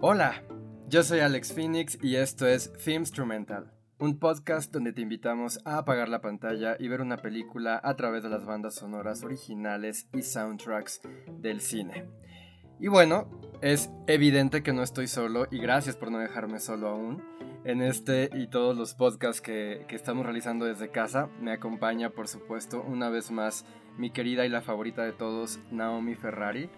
Hola, yo soy Alex Phoenix y esto es Filmstrumental, un podcast donde te invitamos a apagar la pantalla y ver una película a través de las bandas sonoras originales y soundtracks del cine. Y bueno, es evidente que no estoy solo y gracias por no dejarme solo aún. En este y todos los podcasts que, que estamos realizando desde casa, me acompaña por supuesto una vez más mi querida y la favorita de todos, Naomi Ferrari.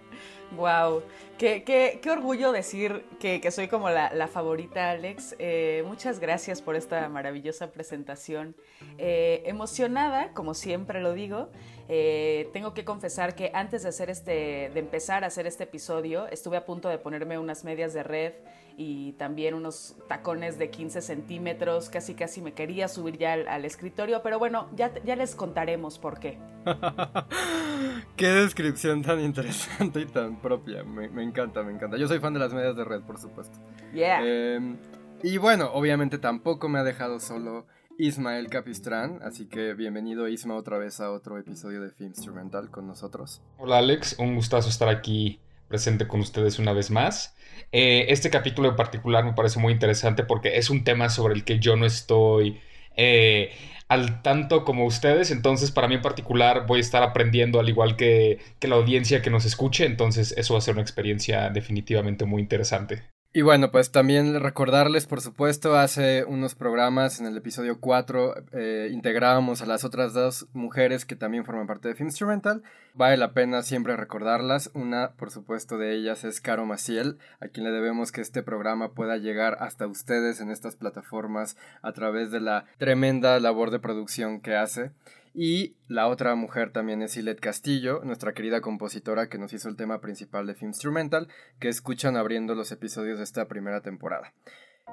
Wow, qué, qué, qué orgullo decir que, que soy como la, la favorita, Alex. Eh, muchas gracias por esta maravillosa presentación. Eh, emocionada, como siempre lo digo. Eh, tengo que confesar que antes de hacer este, de empezar a hacer este episodio, estuve a punto de ponerme unas medias de red y también unos tacones de 15 centímetros. Casi casi me quería subir ya al, escritorio, pero bueno, ya, ya les contaremos por qué. Qué descripción tan interesante tan propia. Me, me, encanta, me encanta. Yo soy fan de las medias de red, por supuesto. Yeah. Eh, y bueno, obviamente tampoco me ha dejado solo Ismael Capistrán, así que bienvenido Isma otra vez a otro episodio de Film Instrumental con nosotros. Hola Alex, un gustazo estar aquí presente con ustedes una vez más. Eh, este capítulo en particular me parece muy interesante porque es un tema sobre el que yo no estoy eh, al tanto como ustedes, entonces para mí en particular voy a estar aprendiendo al igual que, que la audiencia que nos escuche, entonces eso va a ser una experiencia definitivamente muy interesante. Y bueno, pues también recordarles, por supuesto, hace unos programas, en el episodio 4, eh, integrábamos a las otras dos mujeres que también forman parte de Film Instrumental. Vale la pena siempre recordarlas. Una, por supuesto, de ellas es Caro Maciel, a quien le debemos que este programa pueda llegar hasta ustedes en estas plataformas a través de la tremenda labor de producción que hace. Y la otra mujer también es Ilet Castillo, nuestra querida compositora que nos hizo el tema principal de Film Instrumental, que escuchan abriendo los episodios de esta primera temporada.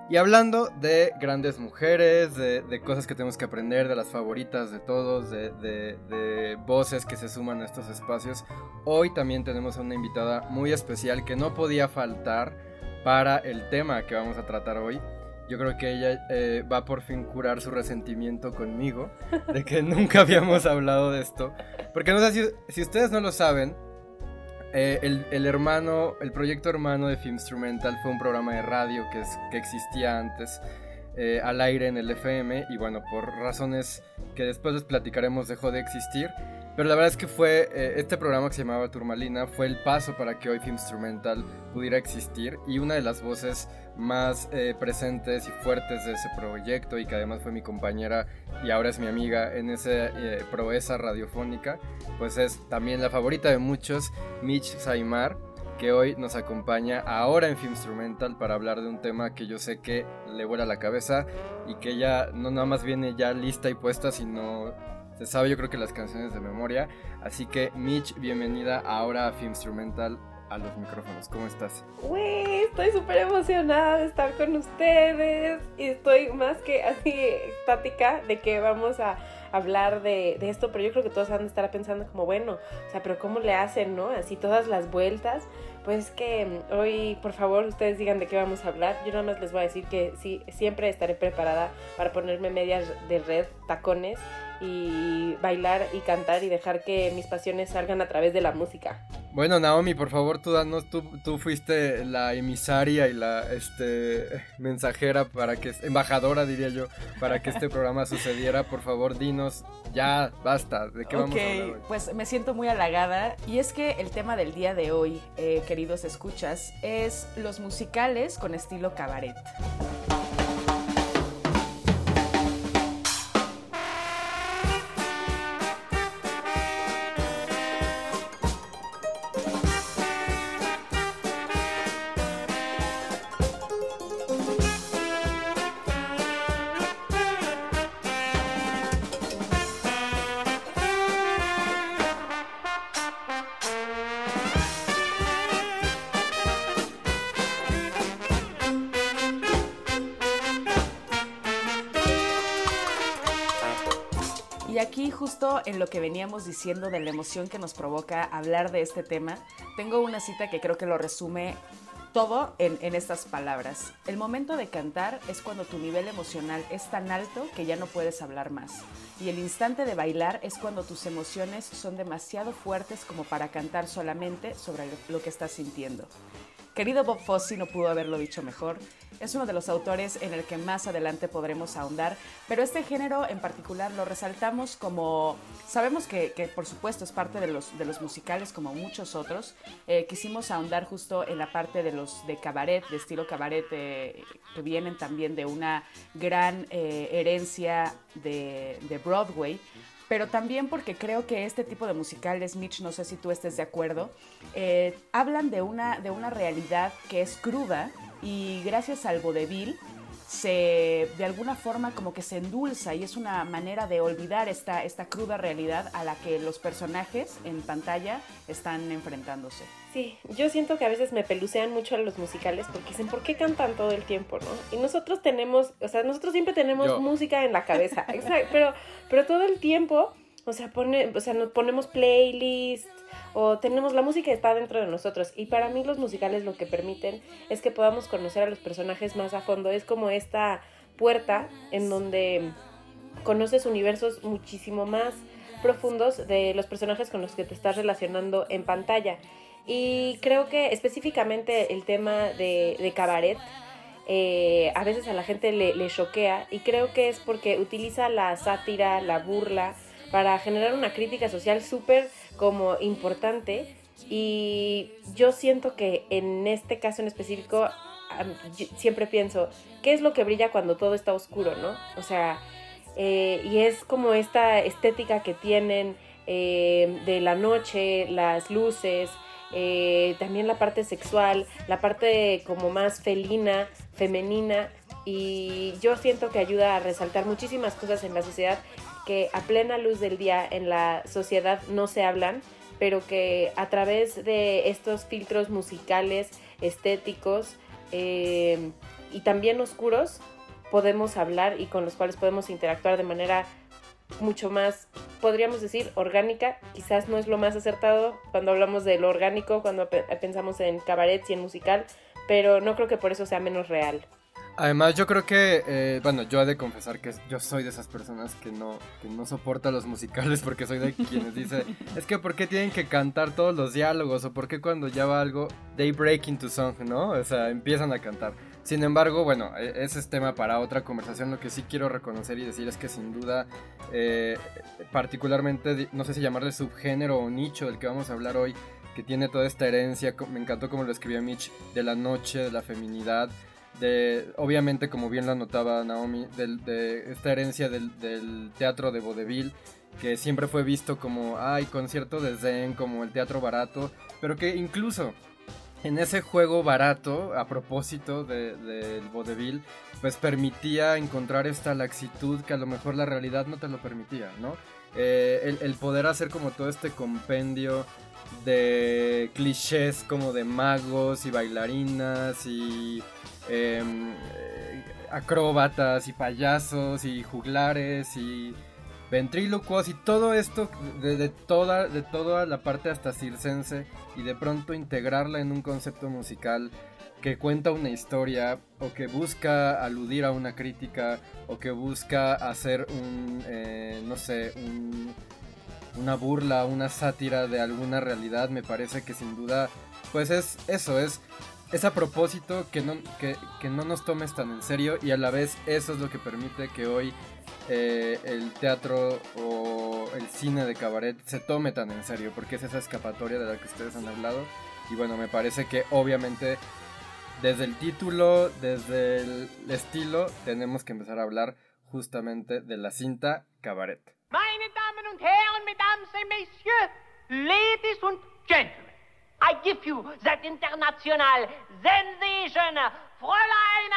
Y hablando de grandes mujeres, de, cosas que tenemos que aprender, de las favoritas de todos, de, de, voces que se suman a estos espacios, hoy también tenemos a una invitada muy especial que no podía faltar para el tema que vamos a tratar hoy. Yo creo que ella eh, va por fin curar su resentimiento conmigo de que nunca habíamos hablado de esto. Porque no sé si, ustedes no lo saben, eh, el, el, hermano, el proyecto hermano de Film Instrumental fue un programa de radio que, es, que existía antes eh, al aire en el FM y bueno, por razones que después les platicaremos dejó de existir. Pero la verdad es que fue eh, este programa que se llamaba Turmalina fue el paso para que hoy Instrumental pudiera existir y una de las voces más eh, presentes y fuertes de ese proyecto y que además fue mi compañera y ahora es mi amiga en esa eh, proeza radiofónica, pues es también la favorita de muchos, Mitch Saimar, que hoy nos acompaña ahora en Film Instrumental para hablar de un tema que yo sé que le vuela la cabeza y que ella no nada más viene ya lista y puesta, sino se sabe yo creo que las canciones de memoria. Así que Mitch, bienvenida ahora a Film Instrumental a los micrófonos. ¿Cómo estás? Uy, estoy súper emocionada de estar con ustedes y estoy más que así estática de que vamos a hablar de, de, esto, pero yo creo que todos van a estar pensando como, bueno, o sea, pero ¿cómo le hacen, no? Así todas las vueltas. Pues que hoy, por favor, ustedes digan de qué vamos a hablar. Yo nada más les voy a decir que sí, siempre estaré preparada para ponerme medias de red, tacones y bailar y cantar y dejar que mis pasiones salgan a través de la música. Bueno, Naomi, por favor, tú danos, tú, tú fuiste la emisaria y la este, mensajera para que, embajadora diría yo, para que este programa sucediera. Por favor, dinos, ya, basta, ¿de qué okay, vamos a hablar hoy? Pues me siento muy halagada y es que el tema del día de hoy, eh, queridos escuchas, es los musicales con estilo cabaret. En lo que veníamos diciendo de la emoción que nos provoca hablar de este tema, tengo una cita que creo que lo resume todo en, estas palabras. El momento de cantar es cuando tu nivel emocional es tan alto que ya no puedes hablar más. Y el instante de bailar es cuando tus emociones son demasiado fuertes como para cantar solamente sobre lo que estás sintiendo. Querido Bob Fosse no pudo haberlo dicho mejor. Es uno de los autores en el que más adelante podremos ahondar, pero este género en particular lo resaltamos como, sabemos que, por supuesto es parte de los, musicales como muchos otros, eh, quisimos ahondar justo en la parte de los de cabaret, de estilo cabaret, eh, que vienen también de una gran eh, herencia de Broadway, pero también porque creo que este tipo de musicales, Mitch, no sé si tú estés de acuerdo, eh, hablan de una, de una realidad que es cruda y gracias al vodevil se de alguna forma como que se endulza y es una manera de olvidar esta, esta cruda realidad a la que los personajes en pantalla están enfrentándose. Sí, yo siento que a veces me pelucean mucho a los musicales porque dicen, ¿por qué cantan todo el tiempo, no? Y nosotros tenemos, o sea, nosotros siempre tenemos música en la cabeza, exacto, pero, pero todo el tiempo, o sea, pone, o sea, nos ponemos playlists, o tenemos la música está dentro de nosotros. Y para mí los musicales lo que permiten es que podamos conocer a los personajes más a fondo. Es como esta puerta en donde conoces universos muchísimo más profundos de los personajes con los que te estás relacionando en pantalla. Y creo que específicamente el tema de, cabaret eh, a veces a la gente le choquea. Y creo que es porque utiliza la sátira, la burla, para generar una crítica social súper como importante y yo siento que en este caso en específico siempre pienso, ¿qué es lo que brilla cuando todo está oscuro, no? O sea, eh, y es como esta estética que tienen eh, de la noche, las luces, eh, también la parte sexual, la parte como más felina, femenina, y yo siento que ayuda a resaltar muchísimas cosas en la sociedad que a plena luz del día en la sociedad no se hablan, pero que a través de estos filtros musicales, estéticos eh, y también oscuros, podemos hablar y con los cuales podemos interactuar de manera mucho más, podríamos decir, orgánica. Quizás no es lo más acertado cuando hablamos de lo orgánico, cuando pensamos en cabaret y en musical, pero no creo que por eso sea menos real. Además, yo creo que, eh, bueno, yo he de confesar que yo soy de esas personas que no, que no soporta los musicales porque soy de quienes dice, es que ¿por qué tienen que cantar todos los diálogos? ¿O por qué cuando ya va algo, they break into song, ¿no? O sea, empiezan a cantar. Sin embargo, bueno, e, ese es tema para otra conversación. Lo que sí quiero reconocer y decir es que sin duda, eh, particularmente, no sé si llamarle subgénero o nicho del que vamos a hablar hoy, que tiene toda esta herencia, me encantó como lo escribió Mitch, de la noche, de la feminidad de, obviamente, como bien lo anotaba Naomi, de, esta herencia del, teatro de vodevil, que siempre fue visto como, ay, concierto de Zen, como el teatro barato, pero que incluso en ese juego barato, a propósito del de, vodevil, pues permitía encontrar esta laxitud que a lo mejor la realidad no te lo permitía, ¿no? Eh, el, el, poder hacer como todo este compendio de clichés como de magos y bailarinas y eh, acróbatas y payasos y juglares y ventrílocuos y todo esto de, toda, de toda la parte hasta circense y de pronto integrarla en un concepto musical que cuenta una historia o que busca aludir a una crítica o que busca hacer un, eh, no sé, una burla, una sátira de alguna realidad, me parece que sin duda, pues es eso, es es a propósito que no, que, no nos tomes tan en serio y a la vez eso es lo que permite que hoy eh, el teatro o el cine de cabaret se tome tan en serio, porque es esa escapatoria de la que ustedes han hablado. Y bueno, me parece que obviamente desde el título, desde el estilo, tenemos que empezar a hablar justamente de la cinta cabaret. I give you that international sensation, Fräulein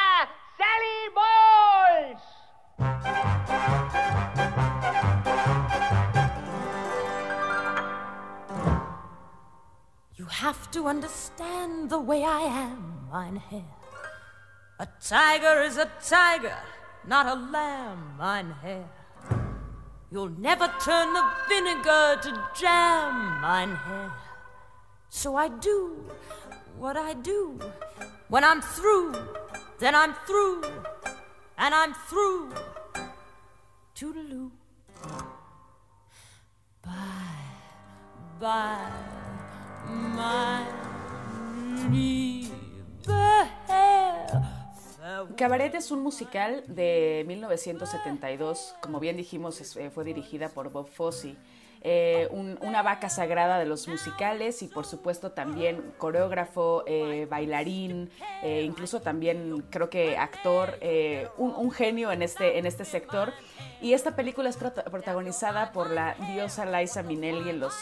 Sally Bowles! You have to understand the way I am, mein Herr. A tiger is a tiger, not a lamb, mein Herr. You'll never turn the vinegar to jam, mein Herr. So I do what I do. When I'm through, then I'm through, and I'm through. Toodaloo. Bye, bye, Cabaret es un musical de 1972, como bien dijimos, eh, fue dirigida por Bob Fosse. Eh, una vaca sagrada de los musicales y por supuesto también coreógrafo, eh, bailarín, incluso también creo que actor, un, genio en este, en este sector. Y esta película es protagonizada por la diosa Liza Minnelli en los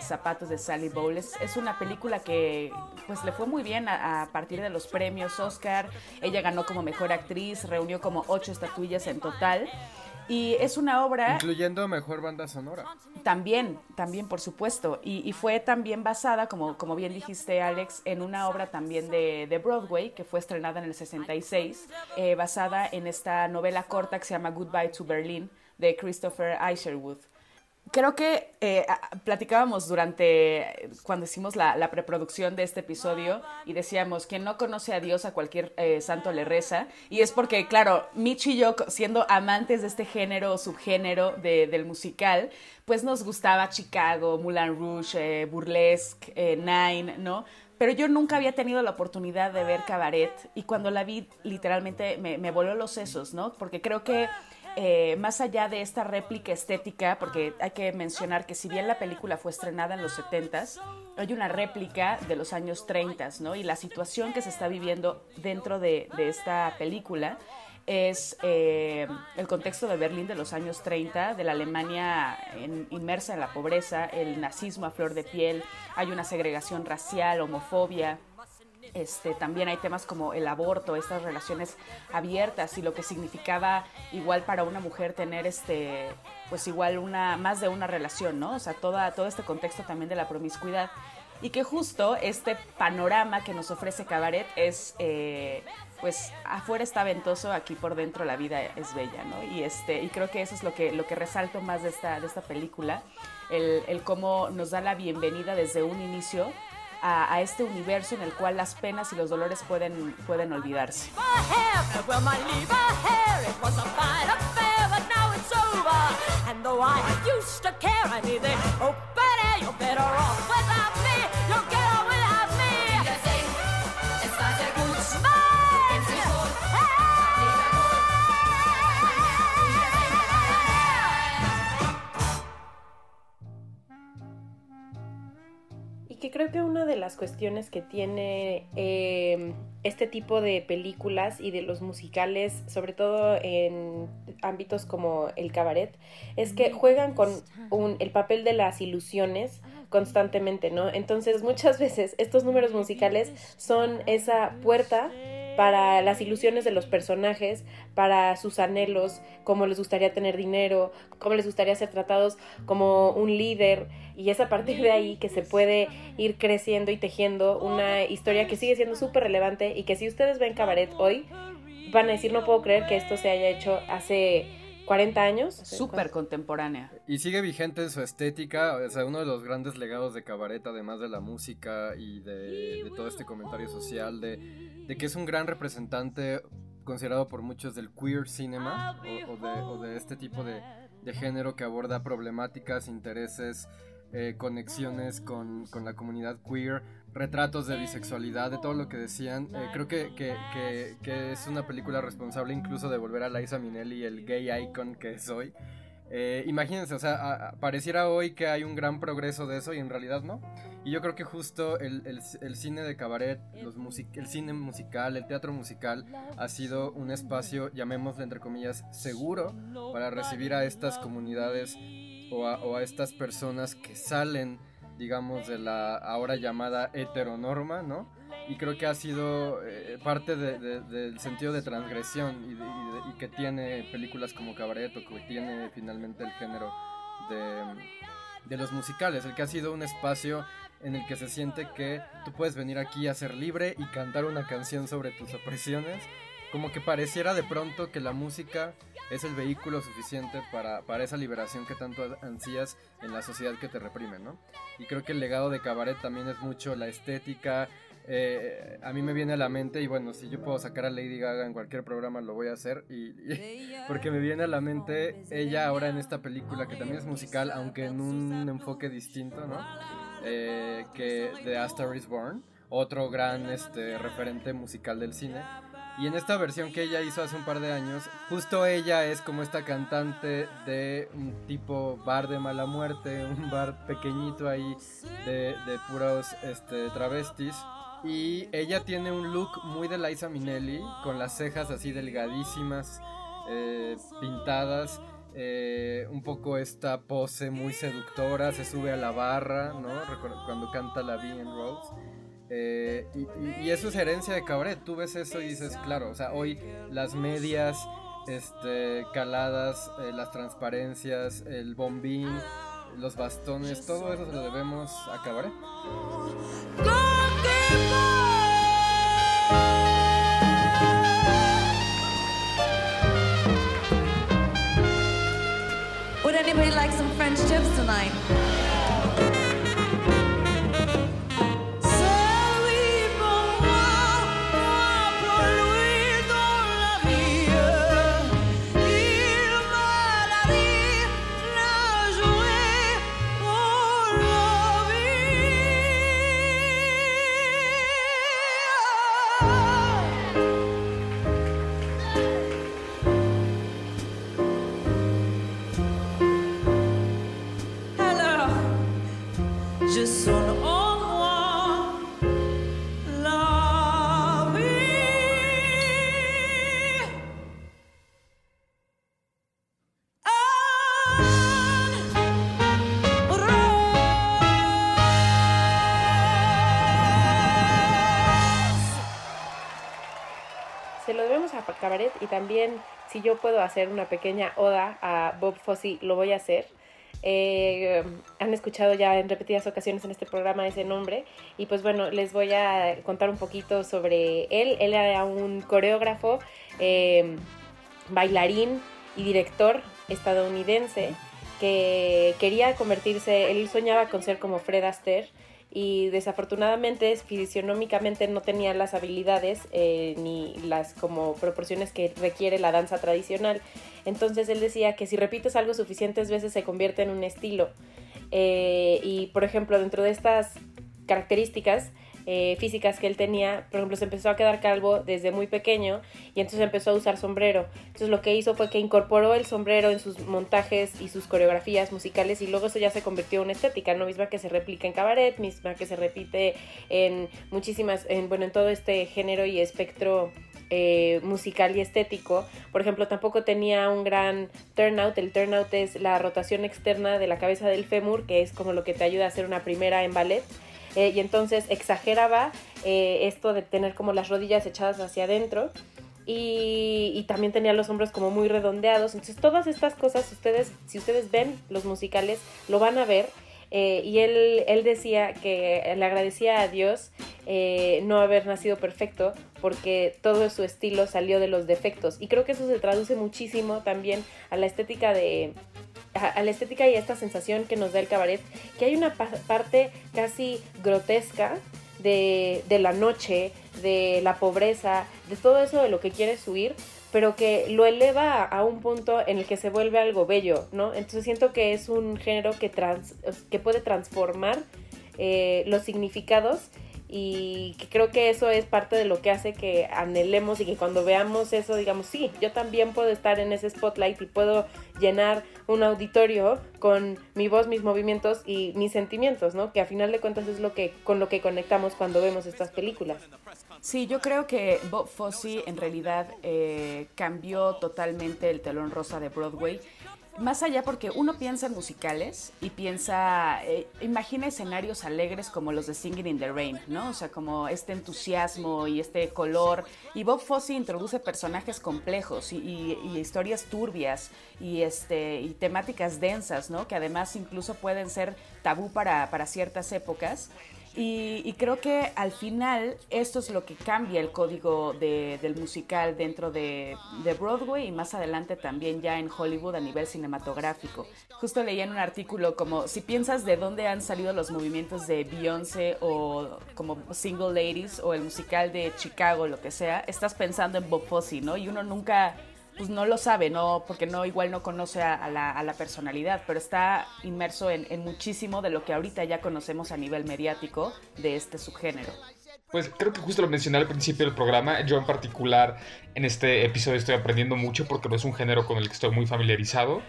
zapatos de Sally Bowles. Es una película que pues le fue muy bien a, partir de los premios Oscar. Ella ganó como mejor actriz, reunió como ocho estatuillas en total. Y es una obra... Incluyendo mejor banda sonora. También, también, por supuesto. Y, fue también basada, como, como bien dijiste, Alex, en una obra también de, de Broadway, que fue estrenada en el 66, eh, basada en esta novela corta que se llama Goodbye to Berlin, de Christopher Isherwood. Creo que eh, platicábamos durante cuando hicimos la, preproducción de este episodio y decíamos que no conoce a Dios a cualquier eh, santo le reza y es porque claro Mitch y yo siendo amantes de este género o subgénero del musical pues nos gustaba Chicago, Moulin Rouge, eh, Burlesque, Nine, ¿no? Pero yo nunca había tenido la oportunidad de ver Cabaret y cuando la vi literalmente me, me voló los sesos, ¿no? Porque creo que eh, más allá de esta réplica estética, porque hay que mencionar que si bien la película fue estrenada en los 70s, hay una réplica de los años 30, ¿no? Y la situación que se está viviendo dentro de, esta película es eh, el contexto de Berlín de los años 30, de la Alemania inmersa en la pobreza, el nazismo a flor de piel, hay una segregación racial, homofobia, este, también hay temas como el aborto, estas relaciones abiertas y lo que significaba igual para una mujer tener este, pues igual una, más de una relación, ¿no? O sea, toda, todo este contexto también de la promiscuidad. Y que justo este panorama que nos ofrece Cabaret es, eh, pues afuera está ventoso, aquí por dentro la vida es bella, ¿no? Y, este, y creo que eso es lo que, lo que resalto más de esta, de esta película, el, el cómo nos da la bienvenida desde un inicio a, este universo en el cual las penas y los dolores pueden, pueden olvidarse. Que creo que una de las cuestiones que tiene em, este tipo de películas y de los musicales, sobre todo en ámbitos como el cabaret, es que juegan con el papel de las ilusiones constantemente, ¿no? Entonces muchas veces estos números musicales son esa puerta para las ilusiones de los personajes, para sus anhelos, cómo les gustaría tener dinero, cómo les gustaría ser tratados como un líder. Y es a partir de ahí que se puede ir creciendo y tejiendo una historia que sigue siendo súper relevante y que si ustedes ven Cabaret hoy, van a decir, no puedo creer que esto se haya hecho hace 40 años. Súper contemporánea. Y sigue vigente en su estética, o sea, uno de los grandes legados de Cabaret, además de la música y de, todo este comentario social, de, de, que es un gran representante considerado por muchos del queer cinema o, de, este tipo de, de género que aborda problemáticas, intereses, eh, conexiones con, con, la comunidad queer, retratos de bisexualidad, de todo lo que decían. Eh, creo que, que, que, es una película responsable incluso de volver a Liza Minnelli el gay icon que es hoy. Eh, imagínense, o sea, pareciera hoy que hay un gran progreso de eso y en realidad no. Y yo creo que justo el, el, cine de cabaret, los el cine musical, el teatro musical ha sido un espacio, llamémosle entre comillas, seguro para recibir a estas comunidades o a, o a estas personas que salen digamos, de la ahora llamada heteronorma, ¿no? Y creo que ha sido eh, parte del sentido de transgresión y, que tiene películas como Cabaret o que tiene finalmente el género de, de los musicales, el que ha sido un espacio en el que se siente que tú puedes venir aquí a ser libre y cantar una canción sobre tus opresiones, como que pareciera de pronto que la música es el vehículo suficiente para, para, esa liberación que tanto ansías en la sociedad que te reprime, ¿no? Y creo que el legado de Cabaret también es mucho la estética. Eh, a mí me viene a la mente, y bueno, si yo puedo sacar a Lady Gaga en cualquier programa, lo voy a hacer, y, porque me viene a la mente ella ahora en esta película, que también es musical, aunque en un enfoque distinto, ¿no? Eh, que de A Star Is Born, otro gran este, referente musical del cine Y en esta versión que ella hizo hace un par de años, justo ella es como esta cantante de un tipo bar de mala muerte, un bar pequeñito ahí de, puros este, travestis. Y ella tiene un look muy de Liza Minnelli, con las cejas así delgadísimas, eh, pintadas. Eh, un poco esta pose muy seductora, se sube a la barra, ¿no? Cuando canta la Bien Rose. Eh, y, eso es herencia de Cabaret. Tú ves eso y dices, claro, o sea, hoy las medias este, caladas, eh, las transparencias, el bombín, los bastones, todo eso se lo debemos a Cabaret. Would anybody like some French chips tonight? Y también si yo puedo hacer una pequeña oda a Bob Fosse, lo voy a hacer. Eh, han escuchado ya en repetidas ocasiones en este programa ese nombre y pues bueno, les voy a contar un poquito sobre él. Él era un coreógrafo, eh, bailarín y director estadounidense que quería convertirse, él soñaba con ser como Fred Astaire y desafortunadamente fisionómicamente no tenía las habilidades eh, ni las como proporciones que requiere la danza tradicional. Entonces él decía que si repites algo suficientes veces se convierte en un estilo. Eh, y por ejemplo, dentro de estas características, eh, físicas que él tenía, por ejemplo, se empezó a quedar calvo desde muy pequeño y entonces empezó a usar sombrero. Entonces lo que hizo fue que incorporó el sombrero en sus montajes y sus coreografías musicales y luego eso ya se convirtió en una estética, ¿no? Misma que se replica en cabaret, misma que se repite en muchísimas, en, bueno, en todo este género y espectro eh, musical y estético. Por ejemplo, tampoco tenía un gran turnout. El turnout es la rotación externa de la cabeza del fémur, que es como lo que te ayuda a hacer una primera en ballet. Eh, y entonces exageraba eh, esto de tener como las rodillas echadas hacia adentro. Y, también tenía los hombros como muy redondeados. Entonces todas estas cosas, ustedes, si ustedes ven los musicales, lo van a ver. Eh, y él, él, decía que le agradecía a Dios no haber nacido perfecto porque todo su estilo salió de los defectos. Y creo que eso se traduce muchísimo también a la estética de, a, la estética y a esta sensación que nos da el cabaret, que hay una parte casi grotesca de, de, la noche, de la pobreza, de todo eso de lo que quieres huir, pero que lo eleva a un punto en el que se vuelve algo bello, ¿no? Entonces siento que es un género que, trans, que puede transformar eh, los significados y que creo que eso es parte de lo que hace que anhelemos y que cuando veamos eso digamos, sí, yo también puedo estar en ese spotlight y puedo llenar un auditorio con mi voz, mis movimientos y mis sentimientos, ¿no? Que a final de cuentas es lo que con lo que conectamos cuando vemos estas películas. Sí, yo creo que Bob Fosse en realidad eh, cambió totalmente el telón rosa de Broadway más allá porque uno piensa en musicales y piensa, eh, imagina escenarios alegres como los de Singing in the Rain, ¿no? O sea, como este entusiasmo y este color. Y Bob Fosse introduce personajes complejos y, historias turbias y, este, y temáticas densas, ¿no? Que además incluso pueden ser tabú para, para ciertas épocas. Y, creo que al final esto es lo que cambia el código del musical dentro de, Broadway y más adelante también ya en Hollywood a nivel cinematográfico. Justo leí en un artículo como si piensas de dónde han salido los movimientos de Beyoncé o como Single Ladies o el musical de Chicago, lo que sea, estás pensando en Bob Fosse, ¿no? Y uno nunca pues no lo sabe, no, porque no, igual no conoce a, la, personalidad, pero está inmerso en, muchísimo de lo que ahorita ya conocemos a nivel mediático de este subgénero. Pues creo que justo lo mencioné al principio del programa. Yo en particular en este episodio estoy aprendiendo mucho porque no es un género con el que estoy muy familiarizado.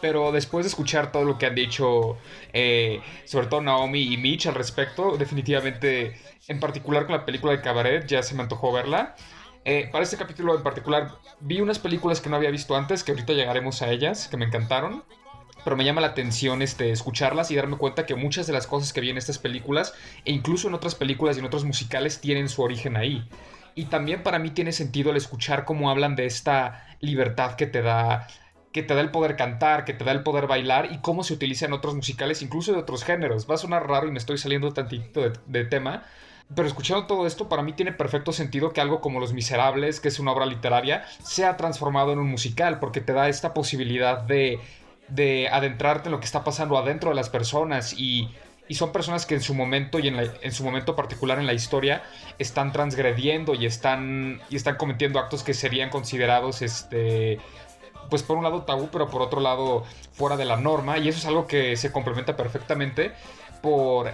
Pero después de escuchar todo lo que han dicho, eh, sobre todo Naomi y Mitch al respecto, definitivamente, en particular con la película de Cabaret, ya se me antojó verla. Eh, para este capítulo en particular, vi unas películas que no había visto antes, que ahorita llegaremos a ellas, que me encantaron pero me llama la atención este, escucharlas y darme cuenta que muchas de las cosas que vi en estas películas, e incluso en otras películas y en otros musicales, tienen su origen ahí. Y también para mí tiene sentido el escuchar cómo hablan de esta libertad que te da que te da el poder cantar, que te da el poder bailar y cómo se utiliza en otros musicales, incluso de otros géneros. Va a sonar raro y me estoy saliendo tantito de, de tema, pero escuchando todo esto, para mí tiene perfecto sentido que algo como Los Miserables, que es una obra literaria, sea transformado en un musical, porque te da esta posibilidad de de adentrarte en lo que está pasando adentro de las personas. Y, son personas que en su momento y en, su momento particular en la historia están transgrediendo y están, y están cometiendo actos que serían considerados este pues por un lado tabú pero por otro lado fuera de la norma. Y eso es algo que se complementa perfectamente por,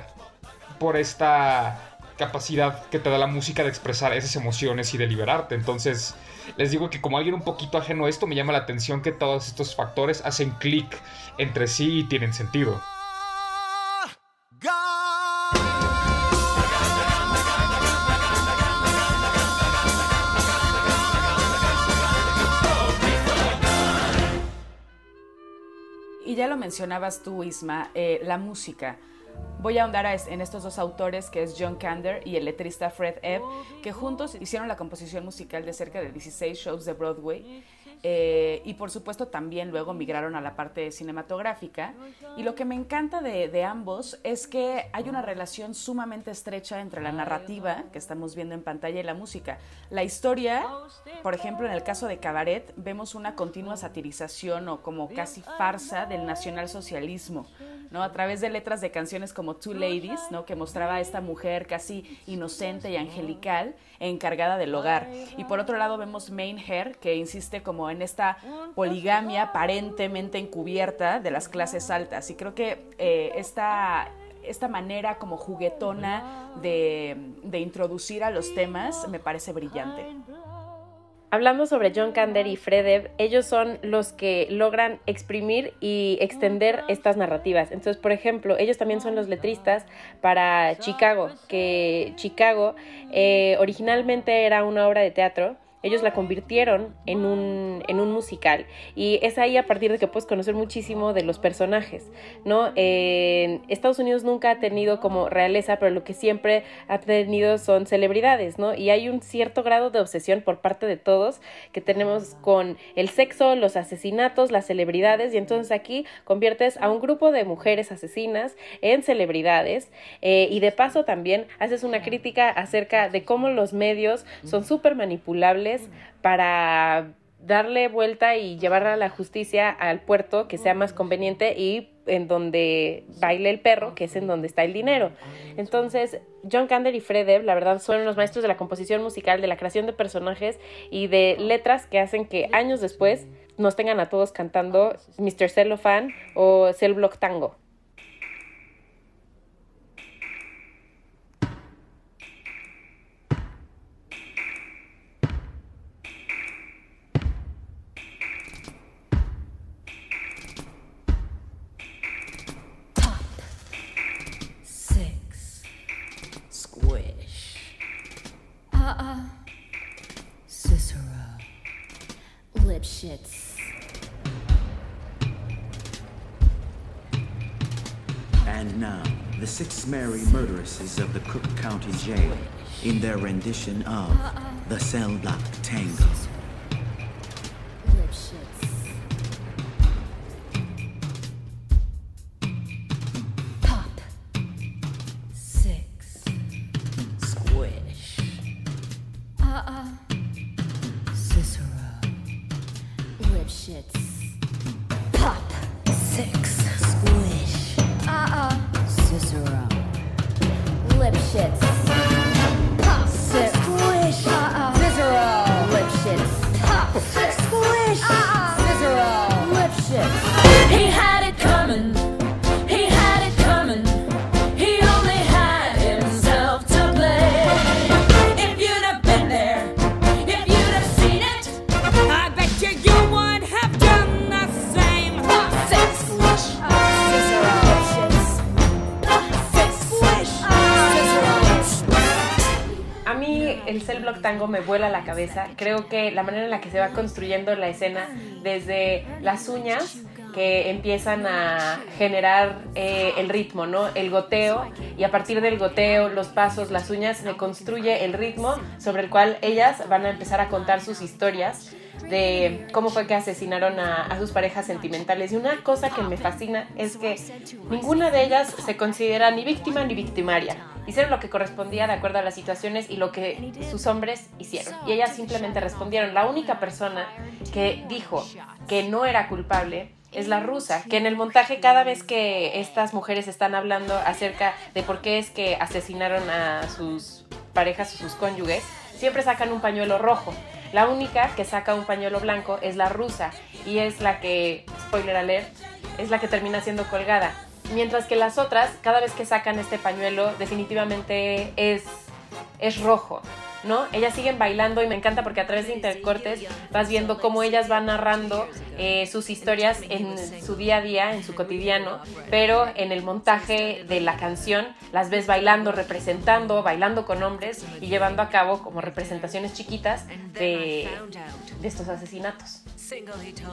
por esta capacidad que te da la música de expresar esas emociones y de liberarte. Entonces, les digo que como alguien un poquito ajeno a esto, me llama la atención que todos estos factores hacen clic entre sí y tienen sentido. Y ya lo mencionabas tú, Isma, eh, la música. Voy a ahondar en estos dos autores, que es John Kander y el letrista Fred Ebb, que juntos hicieron la composición musical de cerca de 16 shows de Broadway eh, y por supuesto también luego migraron a la parte cinematográfica. Y lo que me encanta de, ambos es que hay una relación sumamente estrecha entre la narrativa que estamos viendo en pantalla y la música. La historia, por ejemplo, en el caso de Cabaret, vemos una continua satirización o como casi farsa del nacionalsocialismo, ¿no? A través de letras de canciones como Two Ladies, ¿no? Que mostraba a esta mujer casi inocente y angelical encargada del hogar. Y por otro lado vemos Main Hair, que insiste como en esta poligamia aparentemente encubierta de las clases altas. Y creo que eh, esta, esta manera como juguetona de, de introducir a los temas me parece brillante. Hablando sobre John Kander y Fred ellos son los que logran exprimir y extender estas narrativas. Entonces, por ejemplo, ellos también son los letristas para Chicago, que Chicago eh, originalmente era una obra de teatro ellos la convirtieron en un, en un musical y es ahí a partir de que puedes conocer muchísimo de los personajes, ¿no? Estados Unidos nunca ha tenido como realeza, pero lo que siempre ha tenido son celebridades, ¿no? Y hay un cierto grado de obsesión por parte de todos que tenemos con el sexo, los asesinatos, las celebridades y entonces aquí conviertes a un grupo de mujeres asesinas en celebridades eh, y de paso también haces una crítica acerca de cómo los medios son súper manipulables para darle vuelta y llevar a la justicia al puerto que sea más conveniente y en donde baile el perro, que es en donde está el dinero. Entonces, John Kander y Fred Ebb, la verdad, son los maestros de la composición musical, de la creación de personajes y de letras que hacen que años después nos tengan a todos cantando Mr. Cellophane o Cell Block Tango. In their rendition of the Cell Block Tango. Tango me vuela la cabeza. Creo que la manera en la que se va construyendo la escena, desde las uñas que empiezan a generar eh, el ritmo, ¿no? El goteo y a partir del goteo, los pasos, las uñas, se construye el ritmo sobre el cual ellas van a empezar a contar sus historias de cómo fue que asesinaron a, sus parejas sentimentales. Y una cosa que me fascina es que ninguna de ellas se considera ni víctima ni victimaria. Hicieron lo que correspondía de acuerdo a las situaciones y lo que sus hombres hicieron. Y ellas simplemente respondieron. La única persona que dijo que no era culpable es la rusa, que en el montaje cada vez que estas mujeres están hablando acerca de por qué es que asesinaron a sus parejas o sus cónyuges, siempre sacan un pañuelo rojo. La única que saca un pañuelo blanco es la rusa y es la que, spoiler alert, es la que termina siendo colgada. Mientras que las otras, cada vez que sacan este pañuelo, definitivamente es, es rojo. ¿no? Ellas siguen bailando y me encanta porque a través de intercortes vas viendo cómo ellas van narrando eh, sus historias en su día a día, en su cotidiano, pero en el montaje de la canción las ves bailando, representando, bailando con hombres y llevando a cabo como representaciones chiquitas de, de estos asesinatos.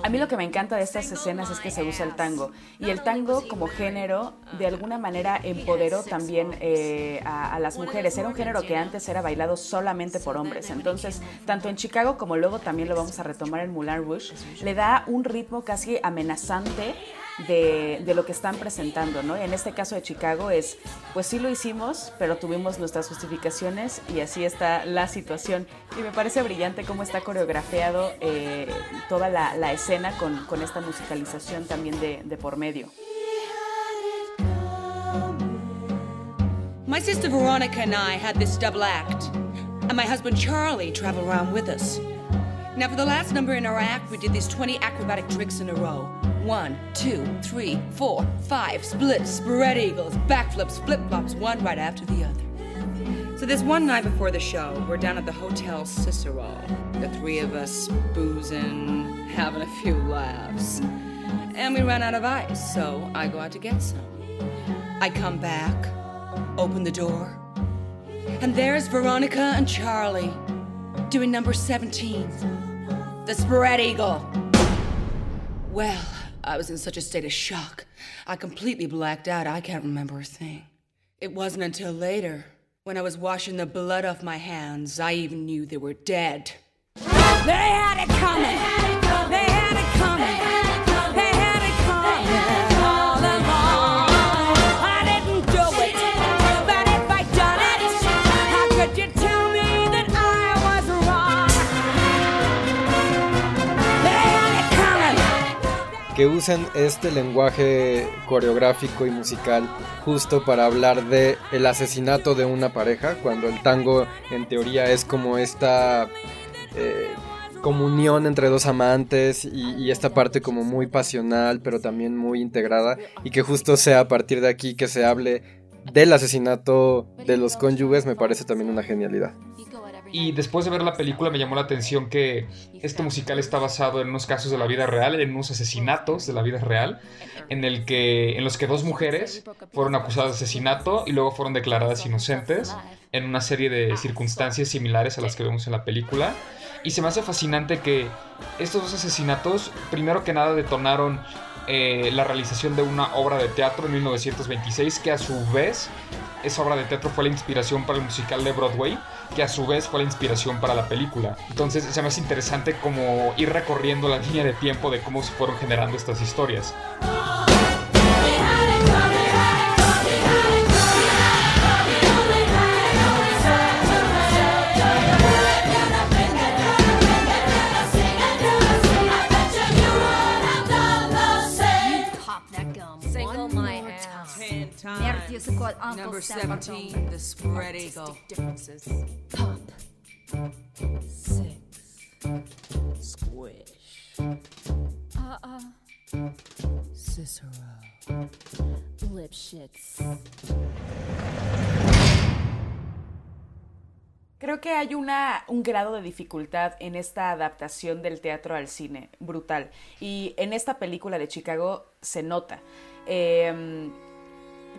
A mí lo que me encanta de estas escenas es que se usa el tango. Y el tango como género, de alguna manera, empoderó también eh, a, las mujeres. Era un género que antes era bailado solamente por hombres. Entonces, tanto en Chicago como luego también lo vamos a retomar en Moulin Rouge, le da un ritmo casi amenazante de, lo que están presentando, ¿no? En este caso de Chicago es, pues sí lo hicimos, pero tuvimos nuestras justificaciones y así está la situación. Y me parece brillante cómo está coreografiado eh, toda la, escena con, con, esta musicalización también de, de por medio. My sister Veronica and I had this double act, and my husband Charlie traveled around with us. Now, for the last number in our act, we did these 20 acrobatic tricks in a row. One, two, three, four, five, splits, spread eagles, backflips, flip flops, one right after the other. So this one night before the show, we're down at the Hotel Cicero. The three of us boozing, having a few laughs. And we ran out of ice, so I go out to get some. I come back, open the door, and there's Veronica and Charlie doing number 17, the spread eagle. Well, I was in such a state of shock. I completely blacked out. I can't remember a thing. It wasn't until later, when I was washing the blood off my hands, I even knew they were dead. They had it coming! They had it coming! Que usen este lenguaje coreográfico y musical justo para hablar de el asesinato de una pareja, cuando el tango en teoría es como esta eh, comunión entre dos amantes y, y, esta parte como muy pasional, pero también muy integrada, y que justo sea a partir de aquí que se hable del asesinato de los cónyuges, me parece también una genialidad. Y después de ver la película me llamó la atención que este musical está basado en unos casos de la vida real, en unos asesinatos de la vida real, en, el que, en los que dos mujeres fueron acusadas de asesinato y luego fueron declaradas inocentes en una serie de circunstancias similares a las que vemos en la película. Y se me hace fascinante que estos dos asesinatos, primero que nada, detonaron eh, la realización de una obra de teatro en 1926, que a su vez, esa obra de teatro fue la inspiración para el musical de Broadway que a su vez fue la inspiración para la película. Entonces se me hace interesante como ir recorriendo la línea de tiempo de cómo se fueron generando estas historias. Number 17, the spread eagle. Differences. Pop. Six. Squish. Uh-uh. Cicero. Lip shits. Creo que hay una, un grado de dificultad en esta adaptación del teatro al cine, brutal. Y en esta película de Chicago se nota. Eh,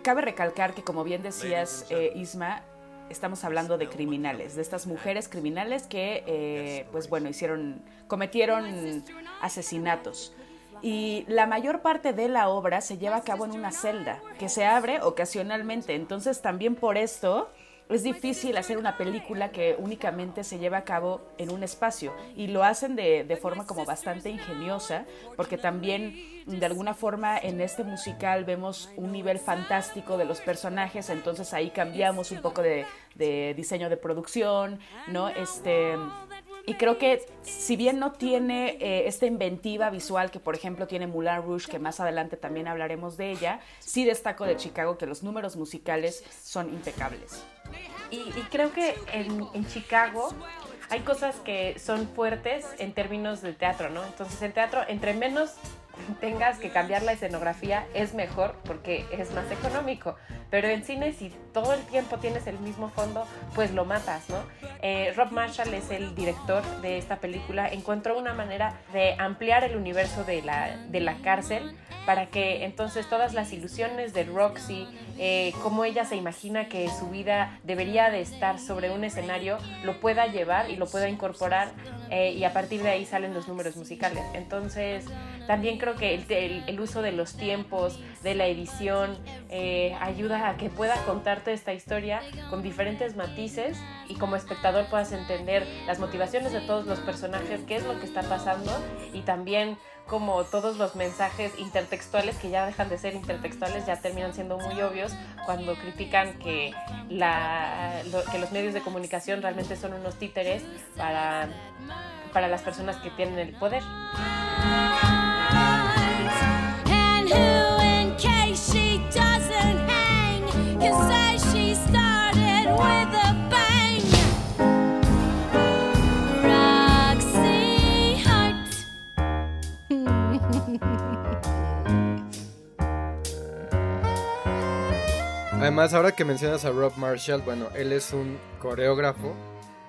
cabe recalcar que, como bien decías, eh, Isma, estamos hablando de criminales, de estas mujeres criminales que, eh, pues bueno, hicieron, cometieron asesinatos. Y la mayor parte de la obra se lleva a cabo en una celda que se abre ocasionalmente. Entonces también por esto es difícil hacer una película que únicamente se lleva a cabo en un espacio y lo hacen de, de, forma como bastante ingeniosa porque también de alguna forma en este musical vemos un nivel fantástico de los personajes entonces ahí cambiamos un poco de, de diseño de producción no este y creo que si bien no tiene eh, esta inventiva visual que por ejemplo tiene Moulin Rouge, que más adelante también hablaremos de ella, sí destaco de Chicago que los números musicales son impecables. Y, creo que en, en Chicago hay cosas que son fuertes en términos de teatro, ¿no? Entonces en teatro, entre menos tengas que cambiar la escenografía es mejor porque es más económico. Pero en cine, si todo el tiempo tienes el mismo fondo, pues lo matas, ¿no? Eh, Rob Marshall es el director de esta película. Encontró una manera de ampliar el universo de la, de la cárcel para que entonces todas las ilusiones de Roxy, eh, cómo ella se imagina que su vida debería de estar sobre un escenario, lo pueda llevar y lo pueda incorporar eh, y a partir de ahí salen los números musicales. Entonces, también creo que el, el, el uso de los tiempos, de la edición, eh, ayuda a que pueda contarte esta historia con diferentes matices y como espectador puedas entender las motivaciones de todos los personajes, qué es lo que está pasando y también como todos los mensajes intertextuales que ya dejan de ser intertextuales ya terminan siendo muy obvios cuando critican que, la, lo, que los medios de comunicación realmente son unos títeres para, para las personas que tienen el poder. Además, ahora que mencionas a Rob Marshall, bueno, él es un coreógrafo,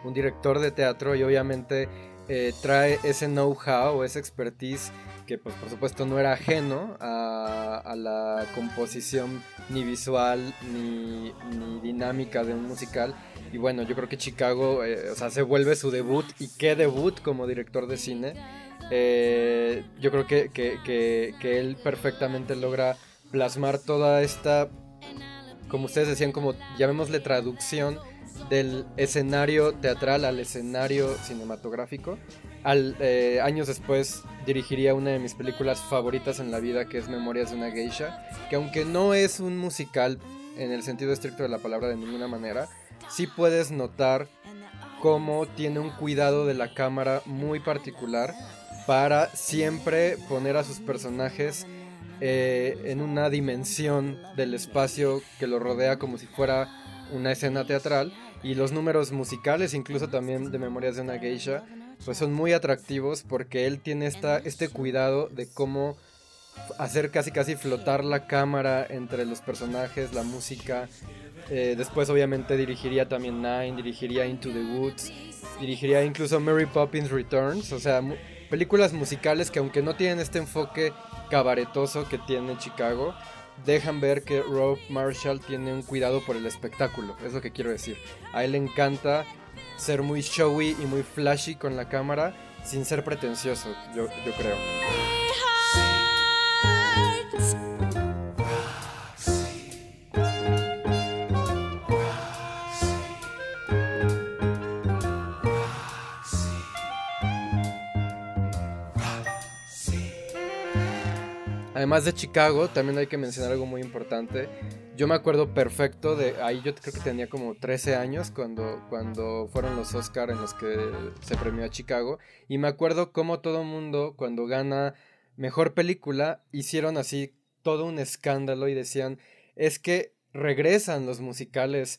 un director de teatro y obviamente eh, trae ese know-how o esa expertise que pues por supuesto no era ajeno a, a la composición ni visual ni, dinámica de un musical. Y bueno, yo creo que Chicago, eh, o sea, se vuelve su debut y qué debut como director de cine. Eh, yo creo que, que, que, que él perfectamente logra plasmar toda esta como ustedes decían, como llamémosle traducción del escenario teatral al escenario cinematográfico. Al, eh, años después dirigiría una de mis películas favoritas en la vida, que es Memorias de una Geisha, que aunque no es un musical en el sentido estricto de la palabra de ninguna manera, sí puedes notar cómo tiene un cuidado de la cámara muy particular para siempre poner a sus personajes eh, en una dimensión del espacio que lo rodea como si fuera una escena teatral. Y los números musicales incluso también de Memorias de una Geisha pues son muy atractivos porque él tiene esta, este cuidado de cómo hacer casi casi flotar la cámara entre los personajes, la música. Eh, después obviamente dirigiría también Nine, dirigiría Into the Woods, dirigiría incluso Mary Poppins Returns, o sea, mu películas musicales que aunque no tienen este enfoque cabaretoso que tiene Chicago, dejan ver que Rob Marshall tiene un cuidado por el espectáculo, es lo que quiero decir. A él le encanta ser muy showy y muy flashy con la cámara sin ser pretencioso, yo, yo creo. Además de Chicago, también hay que mencionar algo muy importante. Yo me acuerdo perfecto de ahí yo creo que tenía como 13 años cuando, cuando fueron los Oscar en los que se premió a Chicago. Y me acuerdo cómo todo mundo cuando gana mejor película hicieron así todo un escándalo y decían es que regresan los musicales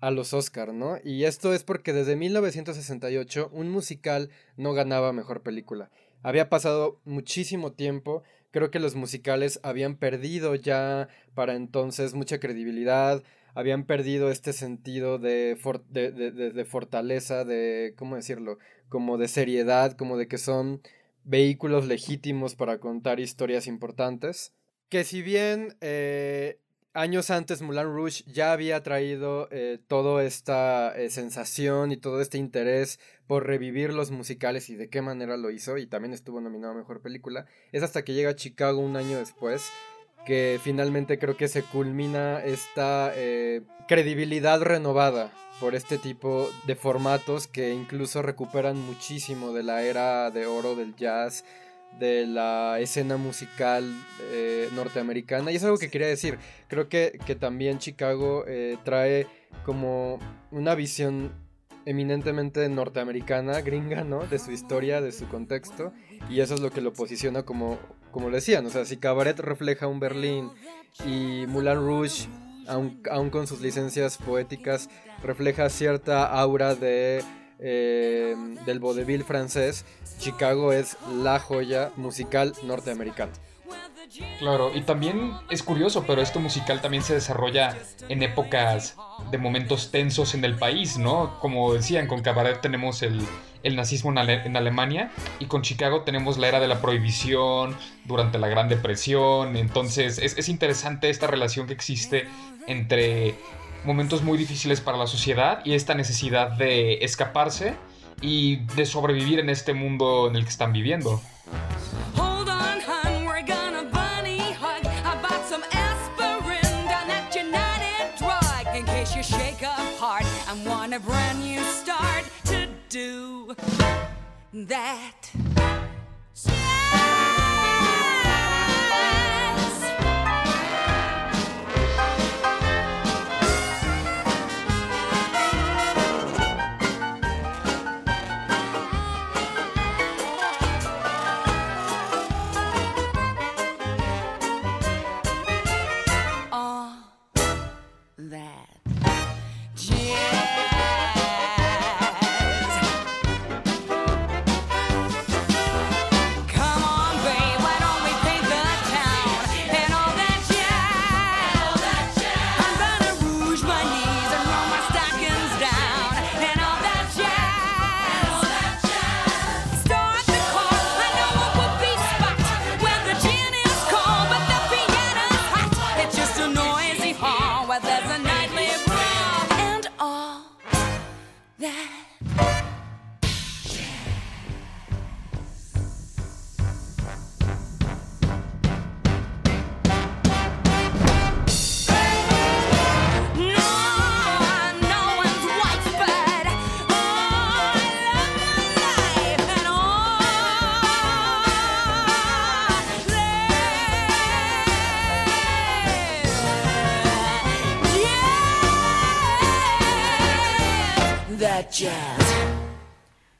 a los Oscar, ¿no? Y esto es porque desde 1968 un musical no ganaba mejor película. Había pasado muchísimo tiempo creo que los musicales habían perdido ya para entonces mucha credibilidad, habían perdido este sentido de, de, de, de, fortaleza, de, ¿cómo decirlo? Como de seriedad, como de que son vehículos legítimos para contar historias importantes. Que si bien eh, años antes Moulin Rouge ya había traído eh, toda esta eh, sensación y todo este interés por revivir los musicales y de qué manera lo hizo y también estuvo nominado a Mejor Película. Es hasta que llega a Chicago un año después que finalmente creo que se culmina esta eh, credibilidad renovada por este tipo de formatos que incluso recuperan muchísimo de la era de oro del jazz de la escena musical eh, norteamericana. Y es algo que quería decir. Creo que, también Chicago eh, trae como una visión eminentemente norteamericana, gringa, ¿no? De su historia, de su contexto. Y eso es lo que lo posiciona como, como decían. O sea, si Cabaret refleja un Berlín y Moulin Rouge, aun, aun con sus licencias poéticas, refleja cierta aura de eh, del vodevil francés, Chicago es la joya musical norteamericana. Claro, y también es curioso, pero esto musical también se desarrolla en épocas de momentos tensos en el país, ¿no? Como decían, con Cabaret tenemos el, nazismo en, Alemania y con Chicago tenemos la era de la prohibición durante la Gran Depresión, entonces es, es interesante esta relación que existe entre momentos muy difíciles para la sociedad y esta necesidad de escaparse y de sobrevivir en este mundo en el que están viviendo.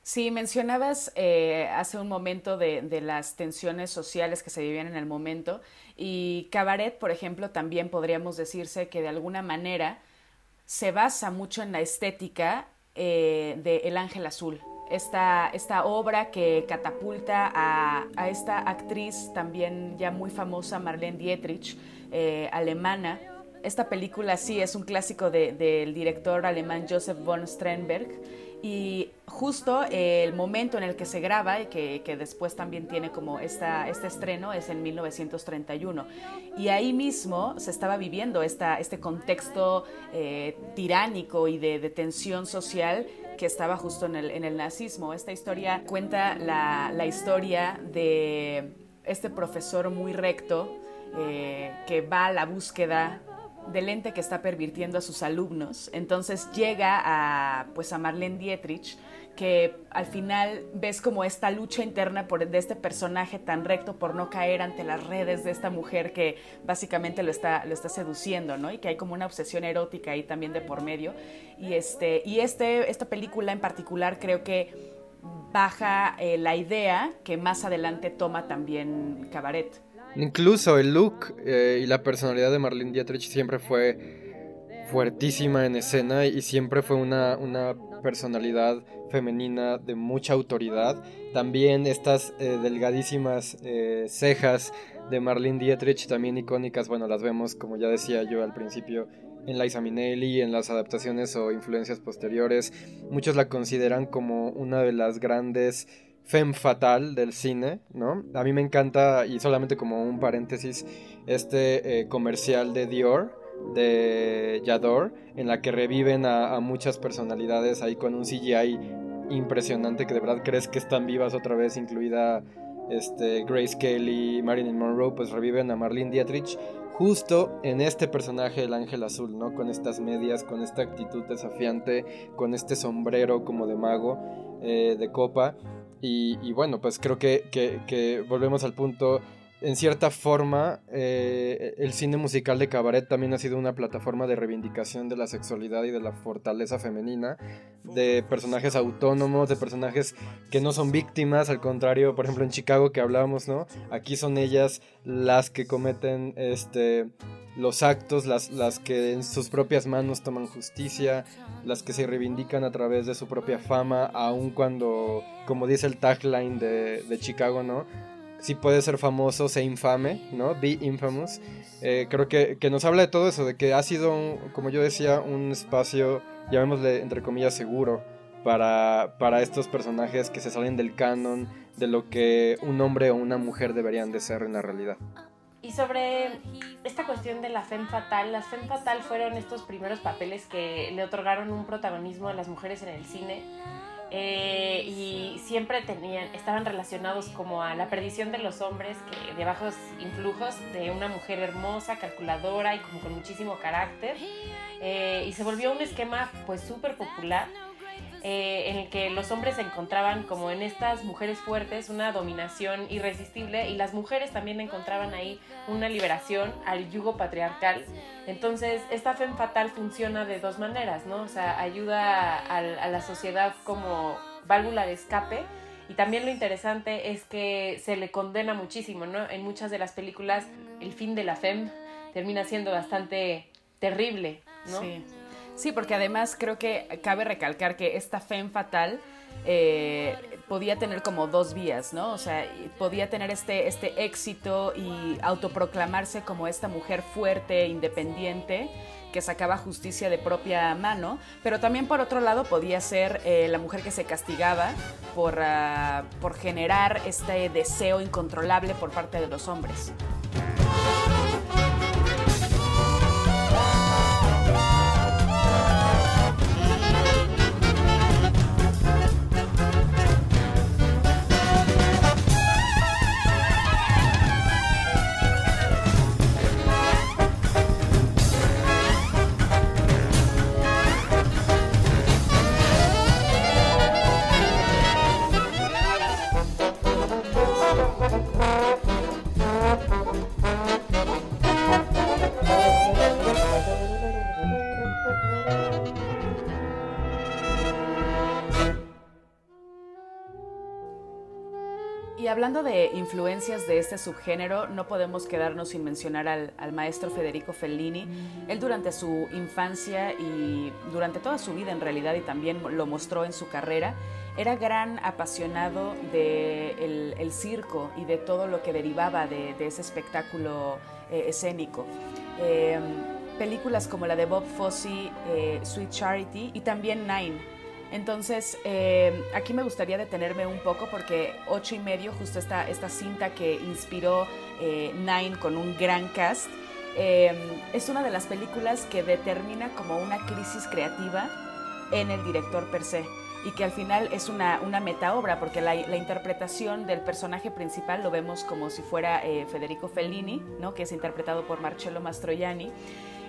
Sí, mencionabas eh, hace un momento de, las tensiones sociales que se vivían en el momento y Cabaret, por ejemplo, también podríamos decirse que de alguna manera se basa mucho en la estética eh, de El Ángel Azul. Esta, esta obra que catapulta a, esta actriz también ya muy famosa, Marlene Dietrich, eh, alemana. Esta película sí es un clásico del director alemán Joseph von Sternberg y justo el momento en el que se graba y que, después también tiene como esta, este estreno es en 1931. Y ahí mismo se estaba viviendo esta, este contexto eh, tiránico y de, tensión social que estaba justo en el, en el nazismo. Esta historia cuenta la, la, historia de este profesor muy recto eh, que va a la búsqueda del ente que está pervirtiendo a sus alumnos. Entonces llega a, pues a Marlene Dietrich, que al final ves como esta lucha interna por, de este personaje tan recto por no caer ante las redes de esta mujer que básicamente lo está, lo está seduciendo, ¿no? Y que hay como una obsesión erótica ahí también de por medio. Y, este, y este, esta película en particular creo que baja eh, la idea que más adelante toma también Cabaret. Incluso el look eh, y la personalidad de Marlene Dietrich siempre fue fuertísima en escena y siempre fue una, una personalidad femenina de mucha autoridad. También estas eh, delgadísimas eh, cejas de Marlene Dietrich, también icónicas, bueno, las vemos, como ya decía yo al principio, en Liza Minnelli, en las adaptaciones o influencias posteriores. Muchos la consideran como una de las grandes femme fatal del cine, ¿no? A mí me encanta, y solamente como un paréntesis, este eh, comercial de Dior, de Yador, en la que reviven a, muchas personalidades ahí con un CGI impresionante que de verdad crees que están vivas otra vez, incluida este, Grace Kelly, Marilyn Monroe, pues reviven a Marlene Dietrich justo en este personaje el ángel azul, ¿no? Con estas medias, con esta actitud desafiante, con este sombrero como de mago, eh, de copa. Y, bueno, pues creo que, que volvemos al punto en cierta forma, eh, el cine musical de cabaret también ha sido una plataforma de reivindicación de la sexualidad y de la fortaleza femenina, de personajes autónomos, de personajes que no son víctimas, al contrario, por ejemplo en Chicago que hablábamos, ¿no? Aquí son ellas las que cometen este los actos, las, las que en sus propias manos toman justicia, las que se reivindican a través de su propia fama, aun cuando, como dice el tagline de, de Chicago, ¿no? si puede ser famoso, sea infame, ¿no? Be infamous. Eh, creo que, nos habla de todo eso, de que ha sido, como yo decía, un espacio, llamémosle entre comillas, seguro para, para estos personajes que se salen del canon de lo que un hombre o una mujer deberían de ser en la realidad. Y sobre esta cuestión de la femme fatal, las femme fatal fueron estos primeros papeles que le otorgaron un protagonismo a las mujeres en el cine eh, y siempre tenían, estaban relacionados como a la perdición de los hombres que de bajos influjos de una mujer hermosa, calculadora y como con muchísimo carácter. Eh, y se volvió un esquema pues súper popular eh, en el que los hombres encontraban como en estas mujeres fuertes una dominación irresistible y las mujeres también encontraban ahí una liberación al yugo patriarcal. Entonces, esta fe fatal funciona de dos maneras, ¿no? O sea, ayuda a, a la sociedad como válvula de escape y también lo interesante es que se le condena muchísimo, ¿no? En muchas de las películas el fin de la femme termina siendo bastante terrible, ¿no? Sí. Sí, porque además creo que cabe recalcar que esta femme fatal eh, podía tener como dos vías, ¿no? O sea, podía tener este, este éxito y autoproclamarse como esta mujer fuerte, independiente, que sacaba justicia de propia mano, pero también por otro lado podía ser eh, la mujer que se castigaba por, ah, por generar este deseo incontrolable por parte de los hombres. Hablando de influencias de este subgénero, no podemos quedarnos sin mencionar al, maestro Federico Fellini. Él durante su infancia y durante toda su vida en realidad, y también lo mostró en su carrera, era gran apasionado del de el, circo y de todo lo que derivaba de, ese espectáculo eh, escénico. Em, películas como la de Bob Fosse, eh, Sweet Charity y también Nine entonces, eh, aquí me gustaría detenerme un poco porque ocho y medio, justo esta, esta cinta que inspiró eh, Nine con un gran cast, eh, es una de las películas que determina como una crisis creativa en el director per se y que al final es una, una metaobra porque la, la, interpretación del personaje principal lo vemos como si fuera Federico Fellini, ¿no? que es interpretado por Marcello Mastroianni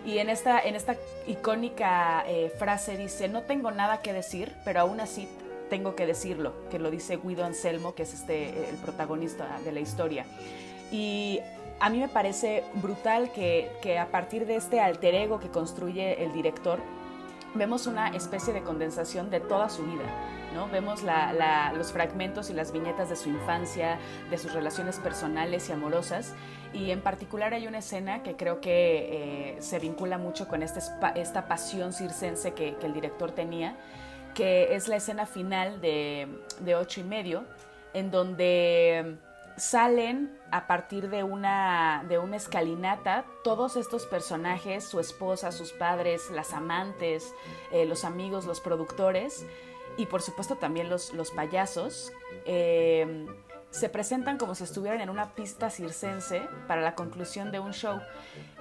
y en esta, en esta icónica eh, frase dice, no tengo nada que decir, pero aún así tengo que decirlo, que lo dice Guido Anselmo, que es este, el protagonista de la historia. Y a mí me parece brutal que, que a partir de este alter ego que construye el director, vemos una especie de condensación de toda su vida. ¿no? Vemos los fragmentos y las viñetas de su infancia, de sus relaciones personales y amorosas, y en particular hay una escena que creo que eh, se vincula mucho con este, esta pasión circense que, el director tenía, que es la escena final de, de ocho y medio, en donde salen a partir de una, de una escalinata todos estos personajes, su esposa, sus padres, las amantes, eh, los amigos, los productores y por supuesto también los, los payasos. Eh, se presentan como si estuvieran en una pista circense para la conclusión de un show.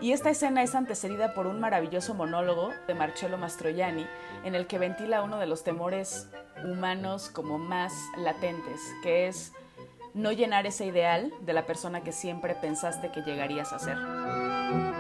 Y esta escena es antecedida por un maravilloso monólogo de Marcello Mastroianni, en el que ventila uno de los temores humanos como más latentes, que es no llenar ese ideal de la persona que siempre pensaste que llegarías a ser.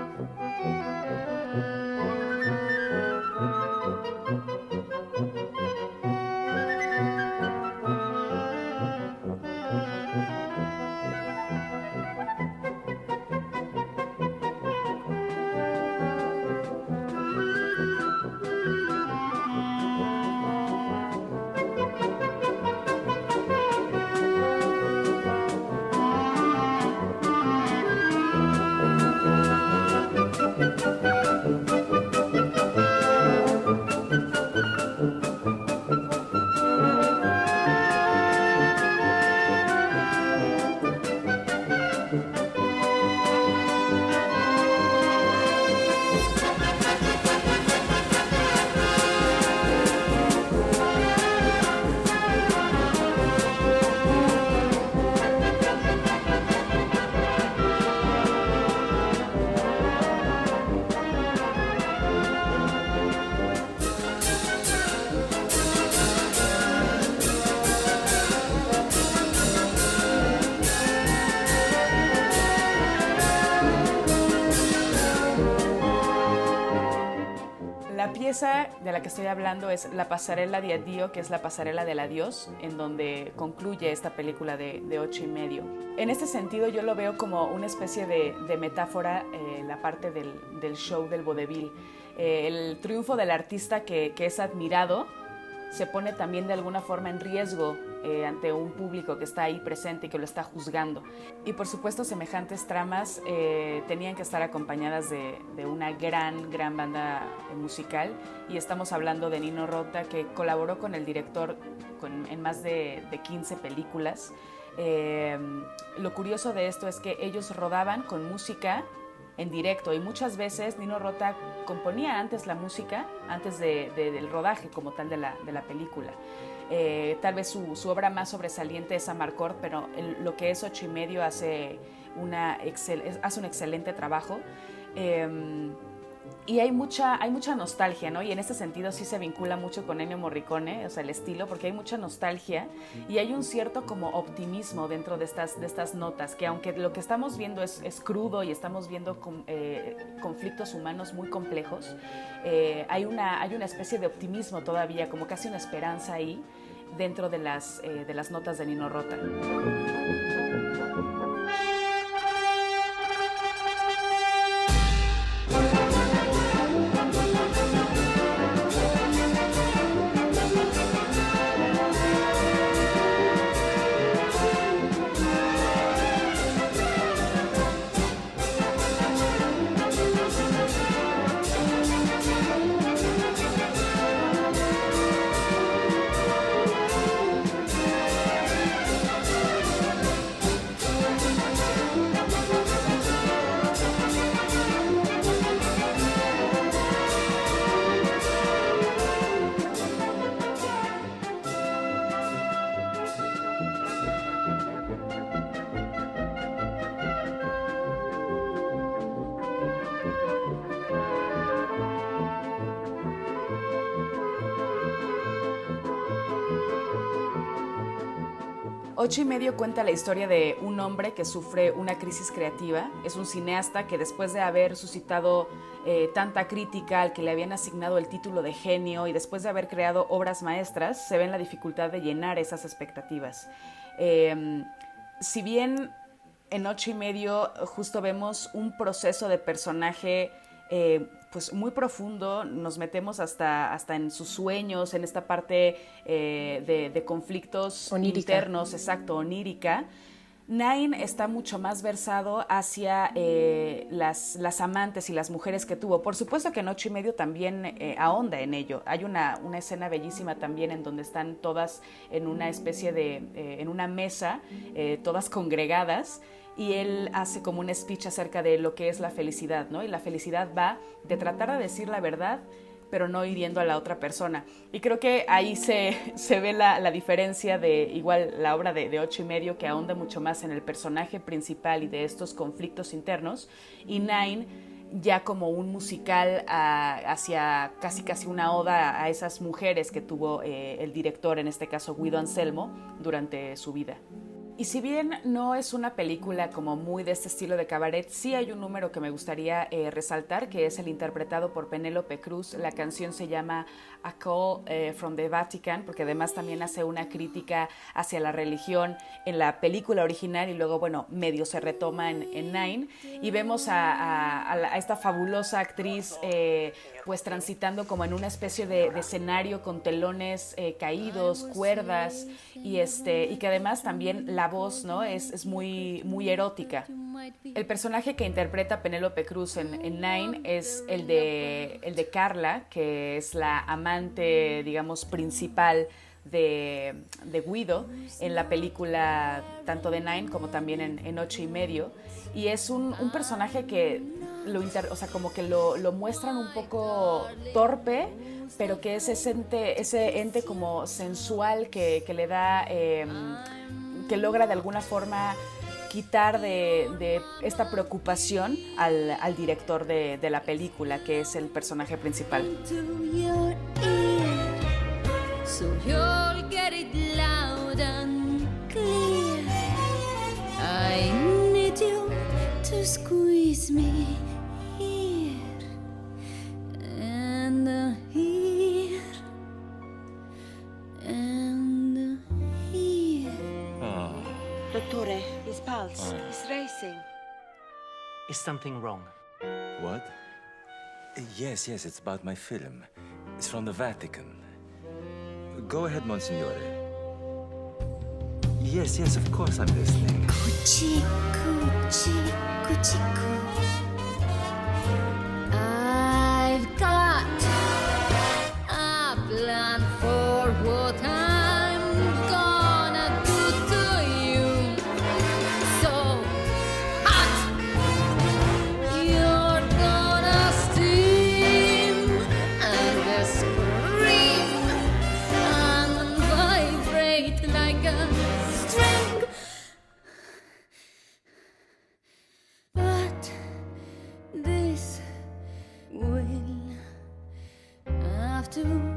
La que estoy hablando es La pasarela de Adio, que es la pasarela del adiós, en donde concluye esta película de, ocho y medio. En este sentido yo lo veo como una especie de, metáfora, eh, la parte del, show del vodevil. Eh, el triunfo del artista que es admirado se pone también de alguna forma en riesgo eh, ante un público que está ahí presente y que lo está juzgando. Y por supuesto semejantes tramas eh, tenían que estar acompañadas de, una gran, gran banda musical y estamos hablando de Nino Rota que colaboró con el director en más de, 15 películas. Eh, lo curioso de esto es que ellos rodaban con música en directo y muchas veces Nino Rota componía antes la música, antes del rodaje como tal de la, de la película. Eh, tal vez su, obra más sobresaliente es Amarcord, pero lo que es ocho y medio hace, una hace un excelente trabajo. Em, y hay mucha, hay mucha nostalgia, ¿no? Y en ese sentido sí se vincula mucho con Ennio Morricone, o sea, el estilo, porque hay mucha nostalgia y hay un cierto como optimismo dentro de estas, de estas notas, que aunque lo que estamos viendo es, crudo y estamos viendo eh, conflictos humanos muy complejos, eh, hay, una, hay una especie de optimismo todavía, como casi una esperanza ahí dentro de las, eh, de las notas de Nino Rota. Ocho y medio cuenta la historia de un hombre que sufre una crisis creativa. Es un cineasta que después de haber suscitado eh, tanta crítica al que le habían asignado el título de genio y después de haber creado obras maestras, se ve en la dificultad de llenar esas expectativas. Em, si bien en ocho y medio justo vemos un proceso de personaje eh, pues muy profundo, nos metemos hasta, hasta en sus sueños, en esta parte eh, de, conflictos internos, exacto, onírica. Nine está mucho más versado hacia eh, las, las, amantes y las mujeres que tuvo. Por supuesto que en ocho y medio también eh, ahonda en ello. Hay una, una, escena bellísima también en donde están todas en una especie de, en una mesa, todas congregadas y él hace como un speech acerca de lo que es la felicidad, ¿no? Y la felicidad va de tratar de decir la verdad pero no hiriendo a la otra persona. Y creo que ahí se, se ve la, la, diferencia de igual la obra de, ocho y medio que ahonda mucho más en el personaje principal y de estos conflictos internos y Nine ya como un musical hacia casi casi una oda a esas mujeres que tuvo eh, el director, en este caso Guido Anselmo, durante su vida. Y si bien no es una película como muy de este estilo de cabaret, sí hay un número que me gustaría eh, resaltar, que es el interpretado por Penélope Cruz. La canción se llama A Call eh, from the Vatican, porque además también hace una crítica hacia la religión en la película original y luego, bueno, medio se retoma en, Nine. Y vemos a, esta fabulosa actriz eh, pues transitando como en una especie de, escenario con telones caídos, cuerdas, y, este, y que además también la voz ¿no? es, es muy, muy erótica. El personaje que interpreta Penélope Cruz en, Nine es el de, el de Carla, que es la amante, digamos, principal de, Guido en la película tanto de Nine como también en, Ocho y Medio. Y es un, personaje que lo, o sea, como que lo, lo, muestran un poco torpe, pero que es ese ente, ese ente como sensual que, le da... Eh, que logra de alguna forma quitar de, esta preocupación al, director de, la película, que es el personaje principal. Pulse uh. is racing. Is something wrong? What? Yes, yes, it's about my film. It's from the Vatican. Go ahead, Monsignore. Yes, yes, of course I'm listening. Cuci, cuci, cuciku. I've got do.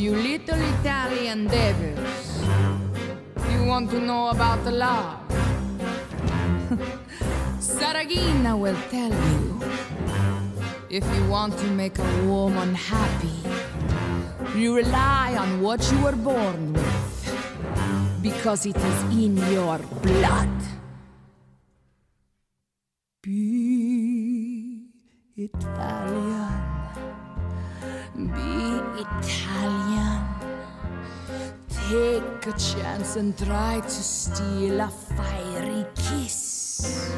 You little Italian devils. You want to know about the law? Saragina will tell you. If you want to make a woman happy, you rely on what you were born with, because it is in your blood. Try to steal a fiery kiss.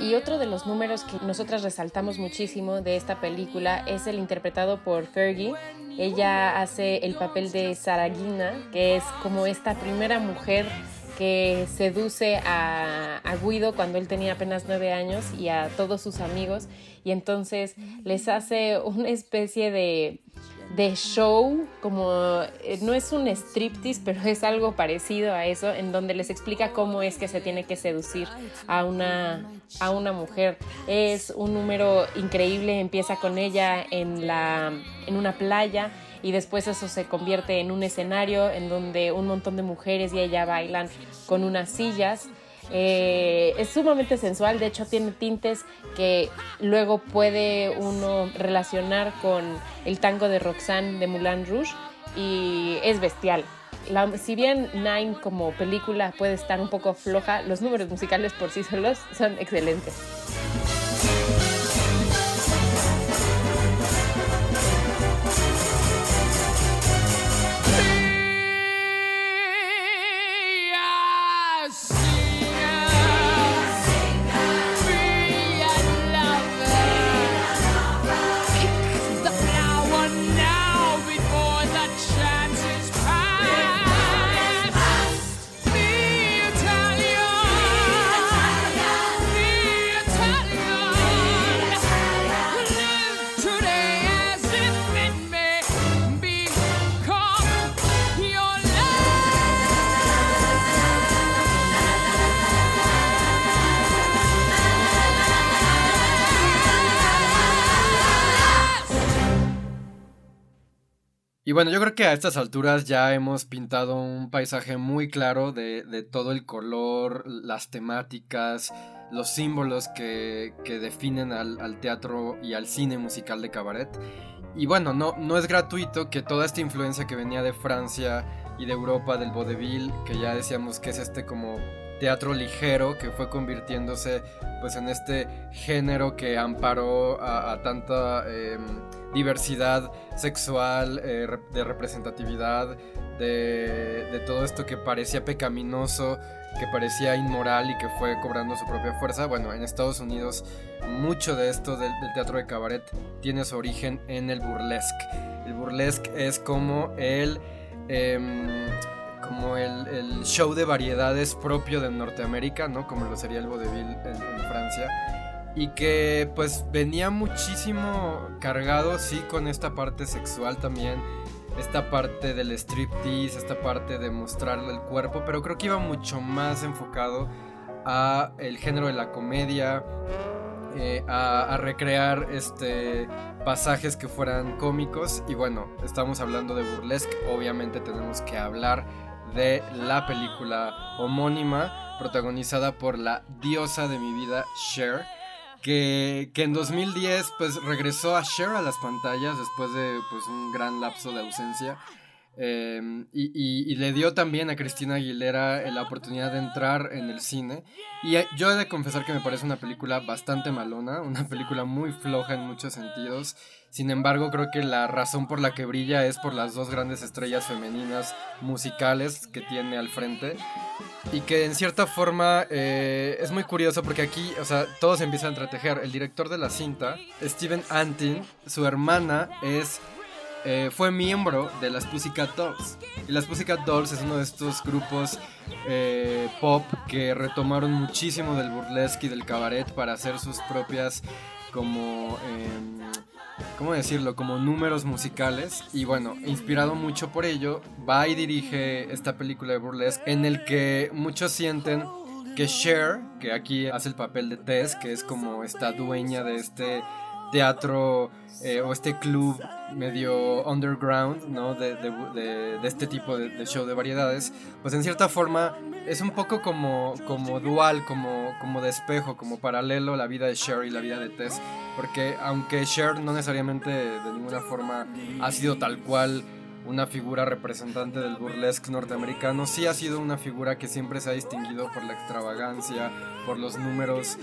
Y otro de los números que nosotras resaltamos muchísimo de esta película es el interpretado por Fergie. Ella hace el papel de Saragina, que es como esta primera mujer que seduce a, a Guido cuando él tenía apenas nueve años y a todos sus amigos y entonces les hace una especie de, de show, como eh, no es un striptease, pero es algo parecido a eso, en donde les explica cómo es que se tiene que seducir a una, a una mujer. Es un número increíble, empieza con ella en, la, en una playa y después eso se convierte en un escenario en donde un montón de mujeres y ella bailan con unas sillas. Eh, es sumamente sensual, de hecho tiene tintes que luego puede uno relacionar con el tango de Roxanne de Moulin Rouge y es bestial. Si bien Nine como película puede estar un poco floja, los números musicales por sí solos son excelentes. Bueno, yo creo que a estas alturas ya hemos pintado un paisaje muy claro de, todo el color, las temáticas, los símbolos que, definen al, teatro y al cine musical de cabaret. Y bueno, no, no es gratuito que toda esta influencia que venía de Francia y de Europa, del vaudeville, que ya decíamos que es este como teatro ligero que fue convirtiéndose pues en este género que amparó a, a tanta em, diversidad sexual, eh, de representatividad, de, de todo esto que parecía pecaminoso, que parecía inmoral y que fue cobrando su propia fuerza. Bueno, en Estados Unidos mucho de esto del, teatro de cabaret tiene su origen en el burlesque. El burlesque es como el... em, como el, show de variedades propio de Norteamérica, ¿no? Como lo sería el vaudeville en, en Francia. Y que pues venía muchísimo cargado, sí, con esta parte sexual también. Esta parte del striptease, esta parte de mostrarle el cuerpo, pero creo que iba mucho más enfocado a el género de la comedia, eh, a, a recrear este pasajes que fueran cómicos y bueno, estamos hablando de burlesque, obviamente tenemos que hablar de la película homónima protagonizada por la diosa de mi vida Cher que, en 2010 pues regresó a Cher a las pantallas después de pues un gran lapso de ausencia y, y- y le dio también a Cristina Aguilera eh, la oportunidad de entrar en el cine. Y eh, yo he de confesar que me parece una película bastante malona, una película muy floja en muchos sentidos. Sin embargo, creo que la razón por la que brilla es por las dos grandes estrellas femeninas musicales que tiene al frente. Y que en cierta forma eh, es muy curioso porque aquí, o sea, todo se empieza a entretejer. El director de la cinta, Steven Antin, su hermana es eh, fue miembro de las Pussycat Dolls. Y las Pussycat Dolls es uno de estos grupos eh, pop que retomaron muchísimo del burlesque y del cabaret para hacer sus propias como... em, ¿Cómo decirlo? Como números musicales. Y bueno, inspirado mucho por ello, va y dirige esta película de burlesque en el que muchos sienten que Cher, que aquí hace el papel de Tess, que es como esta dueña de este teatro eh, o este club medio underground, ¿no? De, de- de- este tipo de, show de variedades, pues en cierta forma es un poco como, como dual, como, como de como paralelo la vida de Cher y la vida de Tess, porque aunque Cher no necesariamente de ninguna forma ha sido tal cual una figura representante del burlesque norteamericano, sí ha sido una figura que siempre se ha distinguido por la extravagancia, por los números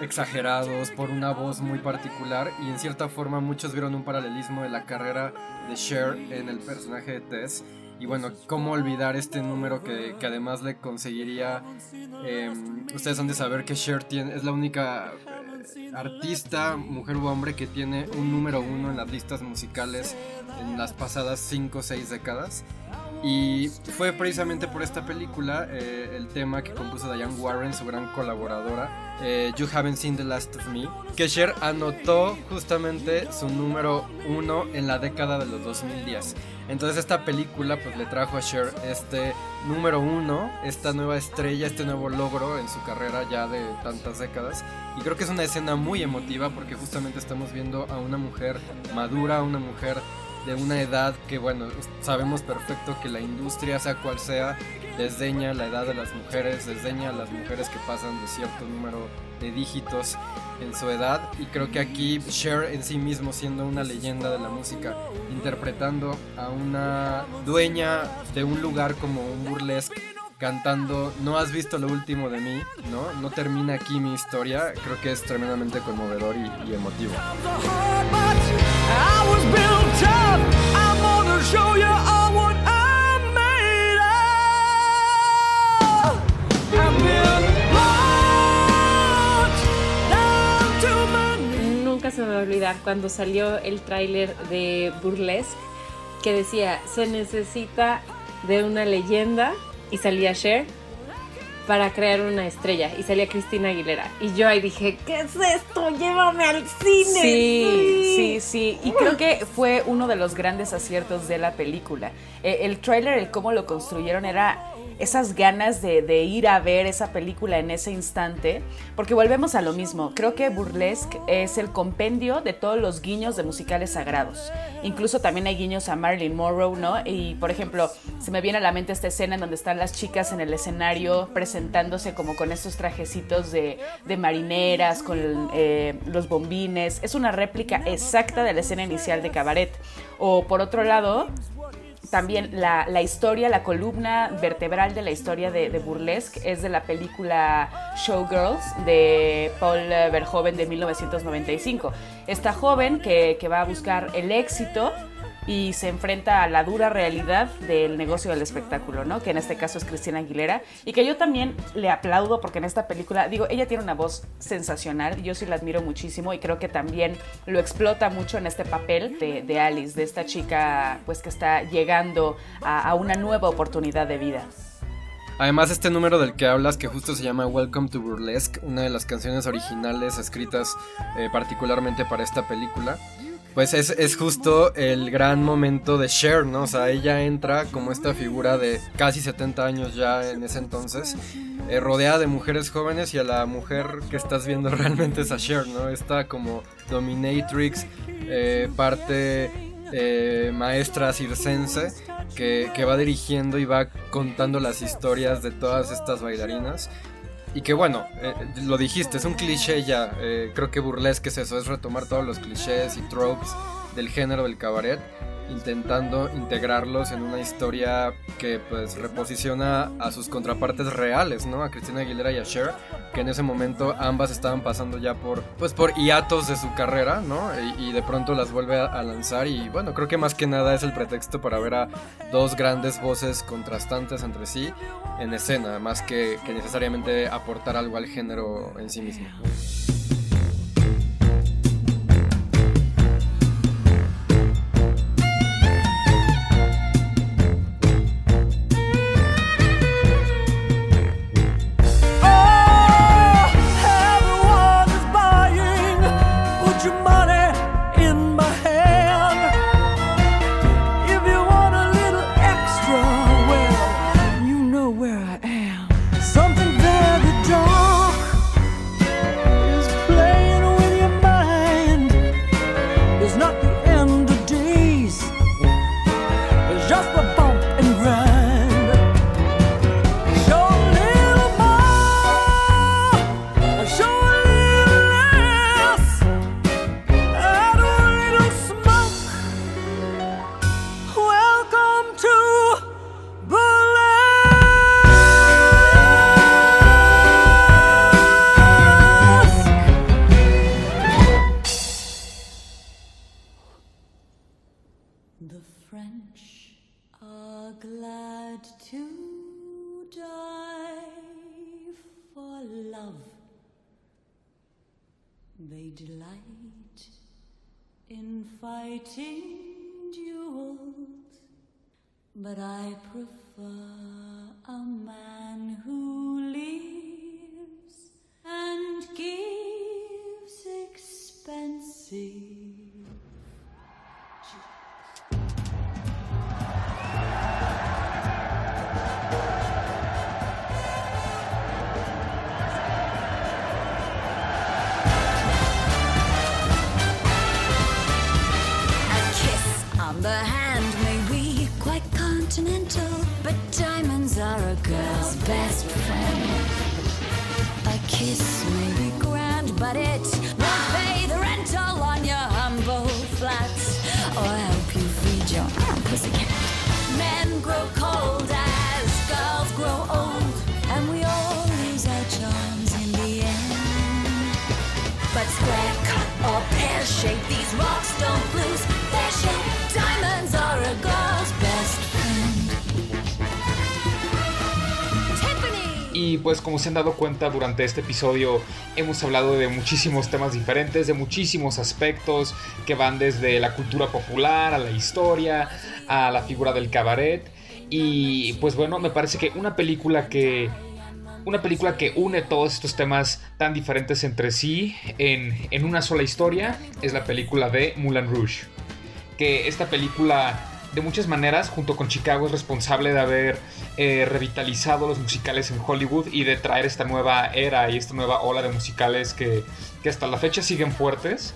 exagerados, por una voz muy particular y en cierta forma muchos vieron un paralelismo de la carrera de Cher en el personaje de Tess. Y bueno, ¿cómo olvidar este número que, que además le conseguiría... eh, ustedes han de saber que Cher tiene, es la única artista, mujer u hombre, que tiene un número uno en las listas musicales en las pasadas 5 o 6 décadas. Y fue precisamente por esta película eh, el tema que compuso Diane Warren, su gran colaboradora, eh, You Haven't Seen the Last of Me, que Cher anotó justamente su número uno en la década de los 2010. Entonces esta película pues le trajo a Cher este número uno, esta nueva estrella, este nuevo logro en su carrera ya de tantas décadas. Y creo que es una escena muy emotiva porque justamente estamos viendo a una mujer madura, una mujer de una edad que, bueno, sabemos perfecto que la industria, sea cual sea, desdeña la edad de las mujeres, desdeña a las mujeres que pasan de cierto número de dígitos en su edad. Y creo que aquí Cher en sí mismo, siendo una leyenda de la música, interpretando a una dueña de un lugar como un burlesque, cantando No has visto lo último de mí, ¿no? No termina aquí mi historia, creo que es tremendamente conmovedor y, y emotivo. Se me va a olvidar cuando salió el tráiler de Burlesque que decía se necesita de una leyenda y salía Cher para crear una estrella y salía Cristina Aguilera y yo ahí dije ¿qué es esto? Llévame al cine. Sí, sí, sí. Y creo que fue uno de los grandes aciertos de la película. Eh, el tráiler, el cómo lo construyeron, era esas ganas de, de ir a ver esa película en ese instante. Porque volvemos a lo mismo. Creo que Burlesque es el compendio de todos los guiños de musicales sagrados. Incluso también hay guiños a Marilyn Monroe, ¿no? Y por ejemplo, se me viene a la mente esta escena en donde están las chicas en el escenario presentándose como con estos trajecitos de, marineras, con eh, los bombines. Es una réplica exacta de la escena inicial de Cabaret. O por otro lado, también la, historia, la columna vertebral de la historia de, Burlesque es de la película Showgirls de Paul Verhoeven de 1995. Esta joven que va a buscar el éxito y se enfrenta a la dura realidad del negocio del espectáculo, ¿no? Que en este caso es Cristina Aguilera y que yo también le aplaudo porque en esta película, digo, ella tiene una voz sensacional, yo sí la admiro muchísimo y creo que también lo explota mucho en este papel de, de Alice, de esta chica pues que está llegando a, a una nueva oportunidad de vida. Además, este número del que hablas, que justo se llama Welcome to Burlesque, una de las canciones originales escritas eh, particularmente para esta película, pues es, es, justo el gran momento de Cher, ¿no? O sea, ella entra como esta figura de casi 70 años ya en ese entonces, eh, rodeada de mujeres jóvenes y a la mujer que estás viendo realmente es a Cher, ¿no? Esta como dominatrix, eh, parte eh, maestra circense que, que, va dirigiendo y va contando las historias de todas estas bailarinas. Y que bueno, eh, lo dijiste, es un cliché ya. Eh, creo que burlesque es eso, es retomar todos los clichés y tropes del género del cabaret, intentando integrarlos en una historia que pues reposiciona a sus contrapartes reales, ¿no? A Cristina Aguilera y a Cher, que en ese momento ambas estaban pasando ya por pues por hiatos de su carrera, ¿no? Y, y de pronto las vuelve a, a, lanzar y bueno, creo que más que nada es el pretexto para ver a dos grandes voces contrastantes entre sí en escena, más que, que necesariamente aportar algo al género en sí mismo. Delight in fighting duels, but I prefer a man who lives and gives expensive. Continental, but diamonds are a girl's best friend. A kiss may be grand, but it Y pues como se han dado cuenta durante este episodio hemos hablado de muchísimos temas diferentes, de muchísimos aspectos que van desde la cultura popular a la historia, a la figura del cabaret. Y pues bueno, me parece que una película que una película que une todos estos temas tan diferentes entre sí en, en una sola historia es la película de Moulin Rouge. Que esta película, de muchas maneras, junto con Chicago, es responsable de haber eh, revitalizado los musicales en Hollywood y de traer esta nueva era y esta nueva ola de musicales que, que hasta la fecha siguen fuertes.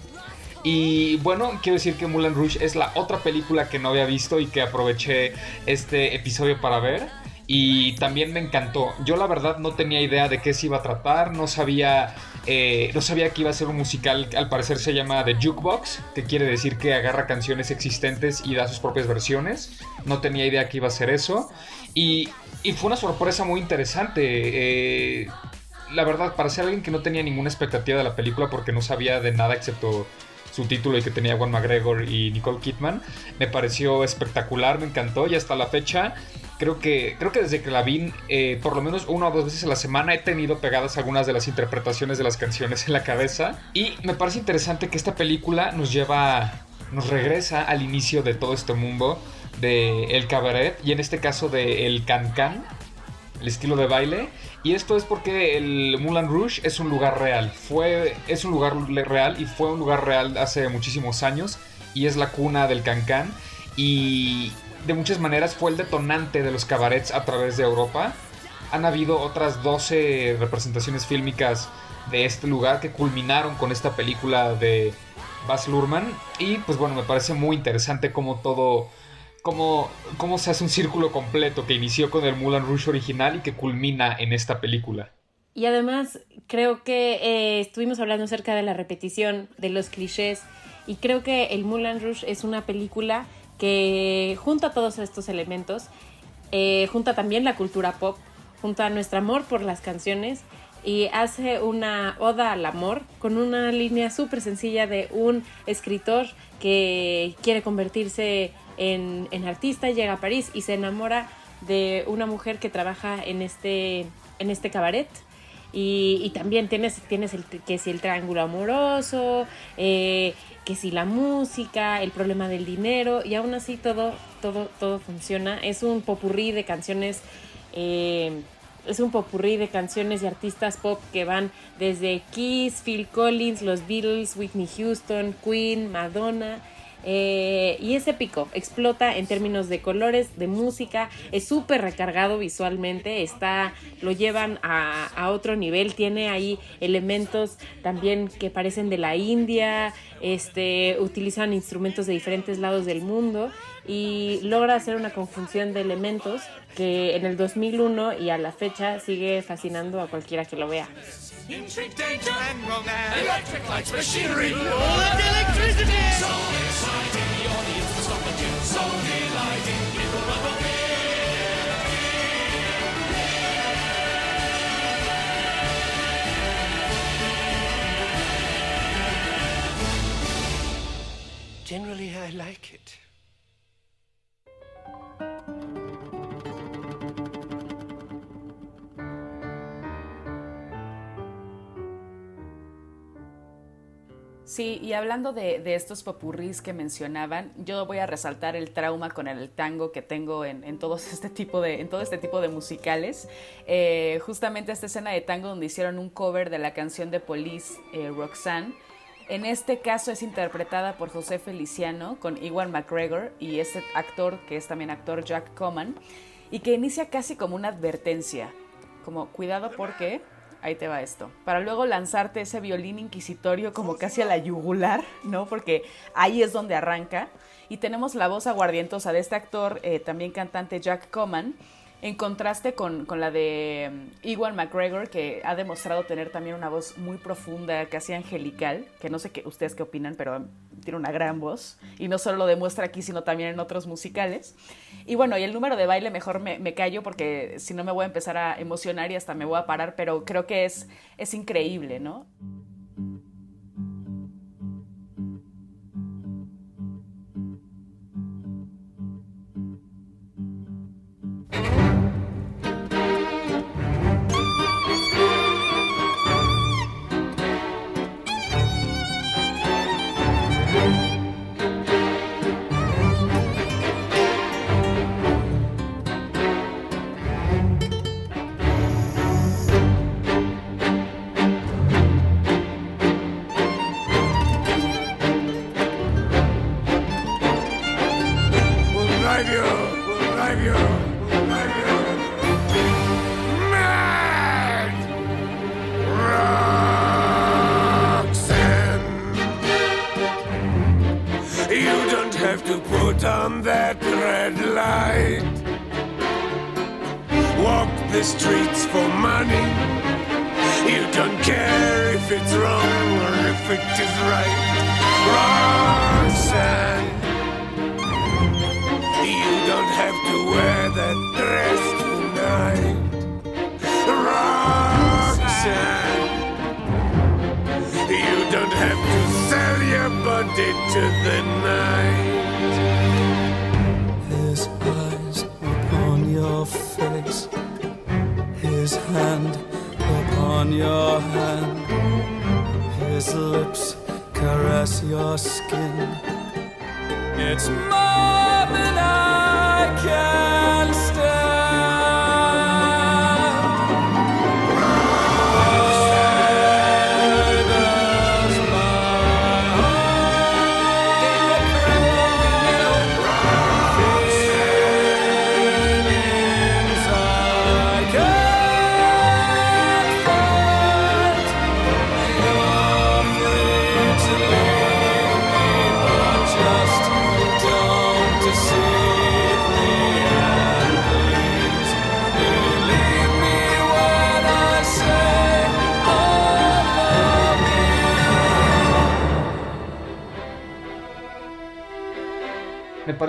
Y bueno, quiero decir que Moulin Rouge es la otra película que no había visto y que aproveché este episodio para ver. Y también me encantó. Yo la verdad no tenía idea de qué se iba a tratar, no sabía, eh, no sabía que iba a ser un musical, al parecer se llama The Jukebox, que quiere decir que agarra canciones existentes y da sus propias versiones. No tenía idea que iba a ser eso. Y, fue una sorpresa muy interesante. Eh, la verdad, para ser alguien que no tenía ninguna expectativa de la película porque no sabía de nada excepto su título y que tenía Juan McGregor y Nicole Kidman, me pareció espectacular, me encantó y hasta la fecha creo que, creo que desde que la vi, eh, por lo menos una o dos veces a la semana, he tenido pegadas algunas de las interpretaciones de las canciones en la cabeza. Y me parece interesante que esta película nos lleva, nos regresa al inicio de todo este mundo de el cabaret y en este caso de el can-can, el estilo de baile. Y esto es porque el Moulin Rouge es un lugar real. Fue, es un lugar real y fue un lugar real hace muchísimos años. Y es la cuna del can-can. Y de muchas maneras fue el detonante de los cabarets a través de Europa. Han habido otras 12 representaciones fílmicas de este lugar que culminaron con esta película de Baz Luhrmann. Y pues bueno, me parece muy interesante cómo todo cómo, cómo se hace un círculo completo que inició con el Moulin Rouge original y que culmina en esta película. Y además creo que eh, estuvimos hablando acerca de la repetición, de los clichés, y creo que el Moulin Rouge es una película que junta todos estos elementos, eh, junta también la cultura pop, junta nuestro amor por las canciones y hace una oda al amor con una línea súper sencilla de un escritor que quiere convertirse en, en artista, llega a París y se enamora de una mujer que trabaja en este, en este cabaret. Y, también tienes, tienes el, que si el triángulo amoroso, eh, que si la música, el problema del dinero, y aún así todo, todo, todo funciona. Es un popurrí de canciones, eh, es un popurrí de canciones y artistas pop que van desde Kiss, Phil Collins, los Beatles, Whitney Houston, Queen, Madonna. Eh, y es épico, explota en términos de colores, de música, es súper recargado visualmente, está, lo llevan a, a, otro nivel, tiene ahí elementos también que parecen de la India, este, utilizan instrumentos de diferentes lados del mundo y logra hacer una conjunción de elementos que en el 2001 y a la fecha sigue fascinando a cualquiera que lo vea. Intrigue, danger, and romance. Electric lights, machinery, all that electricity. So exciting, the audience was on the tune. So delighting, people run away. Generally, I like it. Sí, y hablando de, estos popurrís que mencionaban, yo voy a resaltar el trauma con el tango que tengo en, en todos este tipo de, en todo este tipo de musicales. Eh, justamente esta escena de tango donde hicieron un cover de la canción de Police, eh, Roxanne. En este caso es interpretada por José Feliciano con Iwan McGregor y este actor, que es también actor Jack Coman, y que inicia casi como una advertencia, como cuidado porque ahí te va esto. Para luego lanzarte ese violín inquisitorio como casi a la yugular, ¿no? Porque ahí es donde arranca. Y tenemos la voz aguardientosa de este actor, eh, también cantante Jack Coman, en contraste con, con la de um, Ewan McGregor, que ha demostrado tener también una voz muy profunda, casi angelical, que no sé qué, ustedes qué opinan, pero tiene una gran voz. Y no solo lo demuestra aquí, sino también en otros musicales. Y bueno, y el número de baile mejor me, me callo porque si no me voy a empezar a emocionar y hasta me voy a parar, pero creo que es, es increíble, ¿no?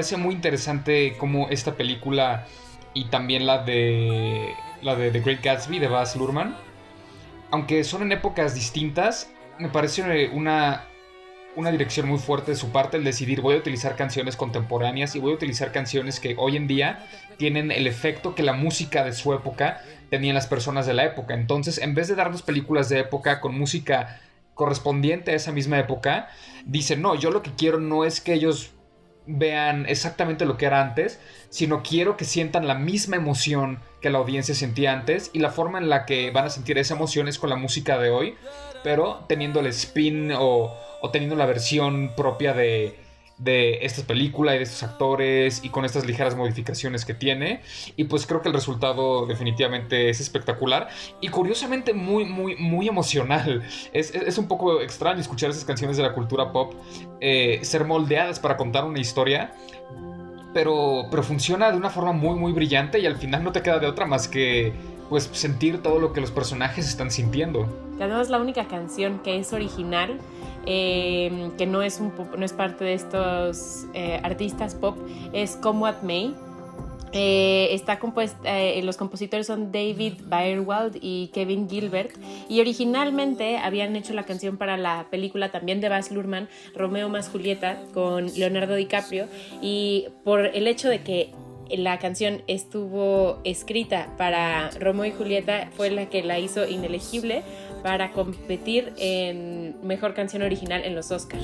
Parece muy interesante cómo esta película y también la de la de The Great Gatsby de Baz Luhrmann, aunque son en épocas distintas, me parece una una dirección muy fuerte de su parte el decidir voy a utilizar canciones contemporáneas y voy a utilizar canciones que hoy en día tienen el efecto que la música de su época tenía en las personas de la época. Entonces, en vez de darnos películas de época con música correspondiente a esa misma época, dice, no, yo lo que quiero no es que ellos vean exactamente lo que era antes, sino quiero que sientan la misma emoción que la audiencia sentía antes y la forma en la que van a sentir esa emoción es con la música de hoy, pero teniendo el spin o, o teniendo la versión propia de, de esta película y de estos actores y con estas ligeras modificaciones que tiene. Y pues creo que el resultado definitivamente es espectacular y curiosamente muy, muy, muy emocional. Es, es- un poco extraño escuchar esas canciones de la cultura pop eh, ser moldeadas para contar una historia. Pero, pero funciona de una forma muy, muy brillante y al final no te queda de otra más que pues sentir todo lo que los personajes están sintiendo. Que además la única canción que es original, eh, que no es, un no es parte de estos eh, artistas pop, es Come What May. Eh, está compuesta, eh, los compositores son David Byrwald y Kevin Gilbert y originalmente habían hecho la canción para la película también de Baz Luhrmann, Romeo más Julieta, con Leonardo DiCaprio y por el hecho de que la canción estuvo escrita para Romeo y Julieta fue la que la hizo inelegible para competir en mejor canción original en los Oscars.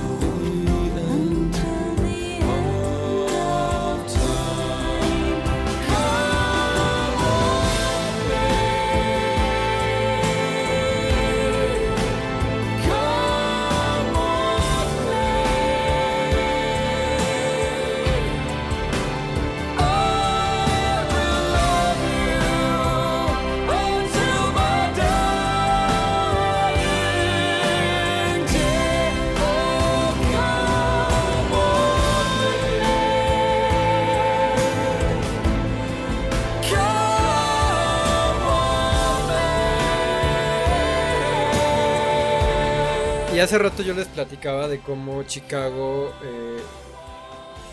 Y hace rato yo les platicaba de cómo Chicago eh,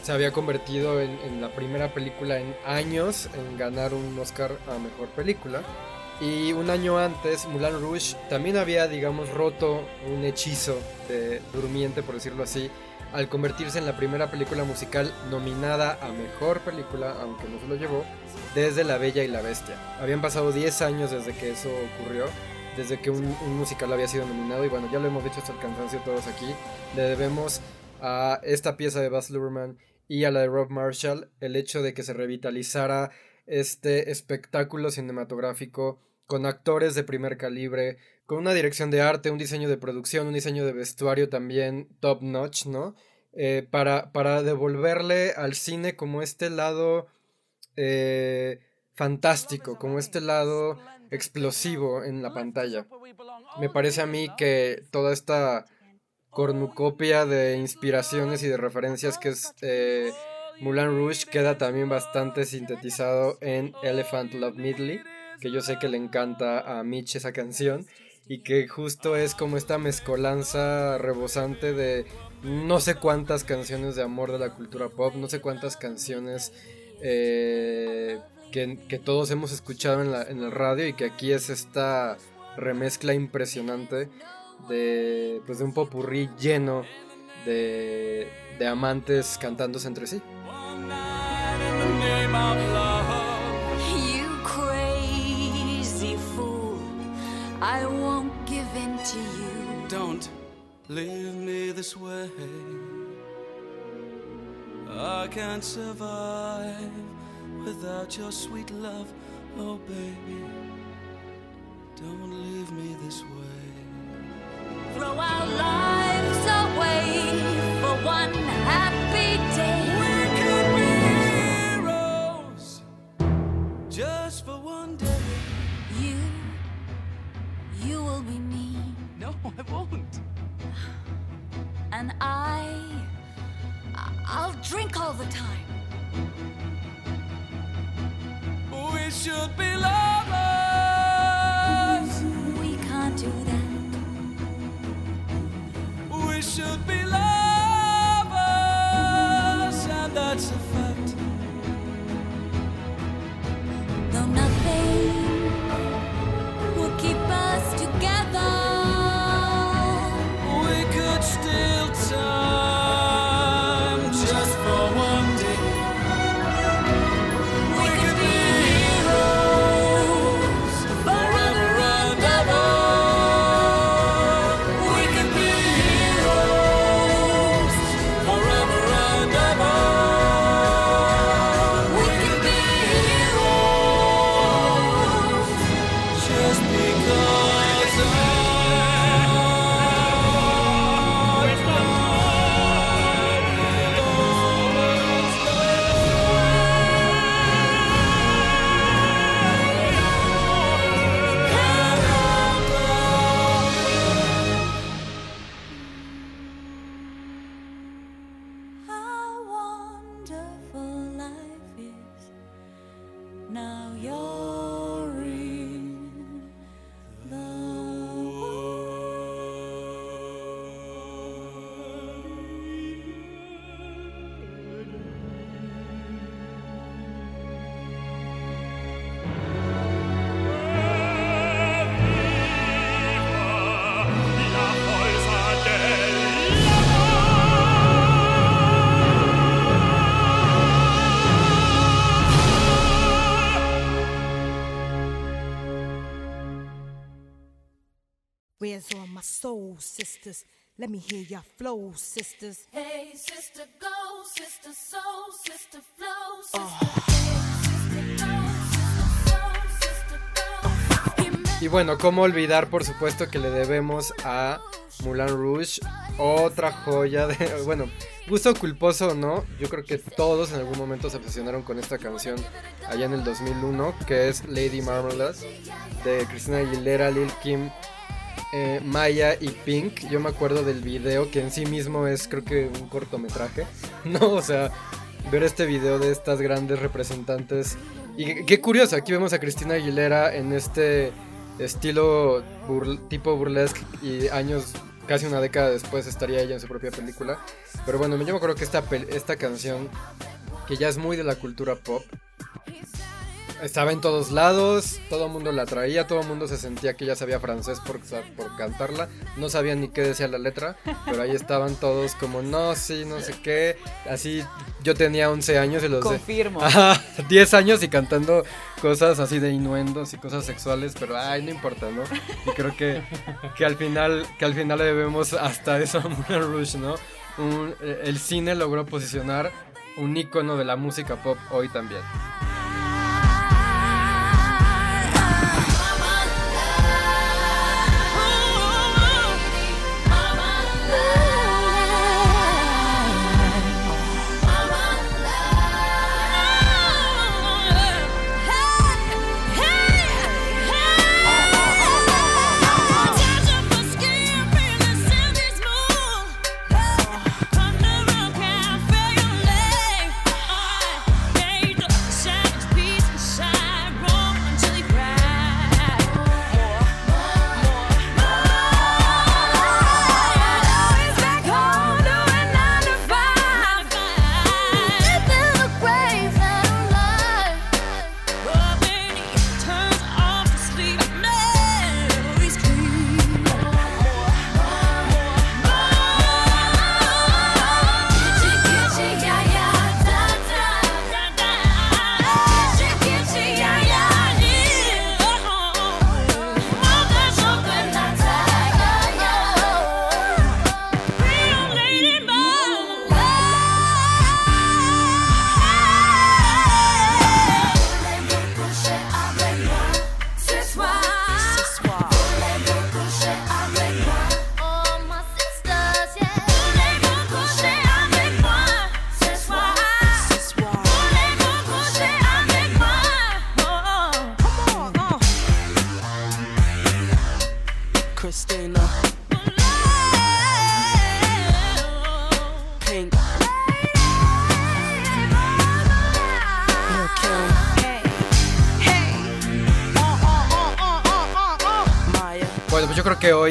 se había convertido en, en la primera película en años en ganar un Oscar a Mejor Película. Y un año antes, Moulin Rouge también había, digamos, roto un hechizo de durmiente, por decirlo así, al convertirse en la primera película musical nominada a Mejor Película, aunque no se lo llevó, desde La Bella y la Bestia. Habían pasado 10 años desde que eso ocurrió, desde que un, musical había sido nominado, y bueno, ya lo hemos dicho hasta el cansancio todos aquí, le debemos a esta pieza de Baz Luhrmann y a la de Rob Marshall el hecho de que se revitalizara este espectáculo cinematográfico con actores de primer calibre, con una dirección de arte, un diseño de producción, un diseño de vestuario también top notch, ¿no? Eh, para, para devolverle al cine como este lado eh, fantástico, como este lado explosivo en la pantalla. Me parece a mí que toda esta cornucopia de inspiraciones y de referencias que es eh, Moulin Rouge queda también bastante sintetizado en Elephant Love Medley, que yo sé que le encanta a Mitch esa canción y que justo es como esta mezcolanza rebosante de no sé cuántas canciones de amor de la cultura pop, no sé cuántas canciones eh, que, que todos hemos escuchado en, la, en el radio y que aquí es esta remezcla impresionante de, pues de un popurrí lleno de, de amantes cantándose entre sí. You crazy fool, I won't give in to you. Don't leave me this way. I can't survive without your sweet love. Oh, baby, don't leave me this way. Throw our lives away for one happy day. We could be heroes just for one day. You, you will be me, No, I won't. and I, I- I'll drink all the time. We should be lovers. We can't do that. We should be lovers, and that's a fact. Though nothing sisters. Let me hear your flow, sisters. Hey, sister, go, sister, soul, sister, flow, sister. Y bueno, cómo olvidar, por supuesto, que le debemos a Moulin Rouge otra joya de. Bueno, gusto culposo o no, yo creo que todos en algún momento se obsesionaron con esta canción allá en el 2001, que es Lady Marmalade, de Cristina Aguilera, Lil Kim, eh, Maya y Pink. Yo me acuerdo del video, que en sí mismo es, creo que, un cortometraje. No, o sea, ver este video de estas grandes representantes. Y qué- curioso, aquí vemos a Cristina Aguilera en este estilo tipo burlesque y años, casi una década después estaría ella en su propia película. Pero bueno, yo me acuerdo que esta, esta canción, que ya es muy de la cultura pop, estaba en todos lados, todo el mundo la traía, todo el mundo se sentía que ya sabía francés por, por cantarla, no sabían ni qué decía la letra, pero ahí estaban todos como, no, sí, no sé qué, así yo tenía 11 años y los Confirmo. Ajá, 10 años y cantando cosas así de innuendos y cosas sexuales, pero ay, no importa, ¿no? Y creo que, que al final que al final le debemos hasta eso a Moulin Rouge, ¿no? Un- eh, el cine logró posicionar un icono de la música pop hoy también.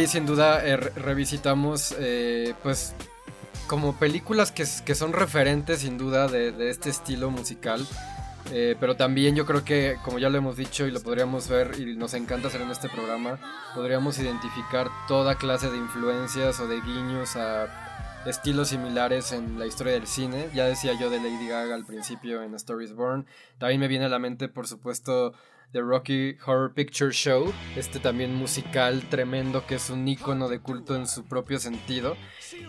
Sin duda eh, re- revisitamos eh, pues como películas que, que son referentes sin duda de, este estilo musical. Eh, pero también yo creo que, como ya lo hemos dicho y lo podríamos ver y nos encanta hacer en este programa, podríamos identificar toda clase de influencias o de guiños a estilos similares en la historia del cine. Ya decía yo de Lady Gaga al principio en is Born. También me viene a la mente, por supuesto, The Rocky Horror Picture Show, este también musical tremendo que es un icono de culto en su propio sentido